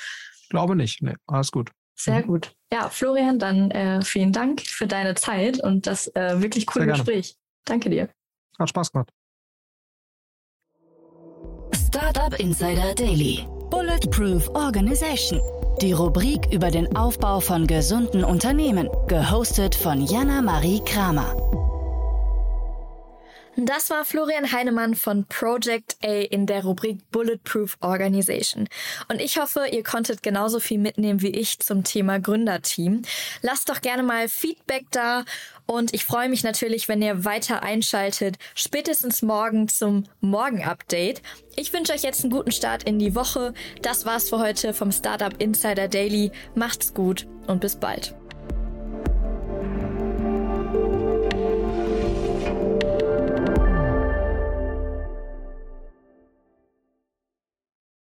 S4: Glaube nicht. Nee, alles gut.
S3: Sehr
S4: Mhm.
S3: gut. Ja, Florian, dann äh, vielen Dank für deine Zeit und das äh, wirklich coole. Gespräch. Danke dir.
S4: Hat Spaß gemacht.
S2: Startup Insider Daily. Bulletproof Organization. Die Rubrik über den Aufbau von gesunden Unternehmen. Gehostet von Jana Marie Kramer.
S3: Das war Florian Heinemann von Project A in der Rubrik Bulletproof Organization. Und ich hoffe, ihr konntet genauso viel mitnehmen wie ich zum Thema Gründerteam. Lasst doch gerne mal Feedback da und ich freue mich natürlich, wenn ihr weiter einschaltet, spätestens morgen zum Morgen-Update. Ich wünsche euch jetzt einen guten Start in die Woche. Das war's für heute vom Startup Insider Daily. Macht's gut und bis bald.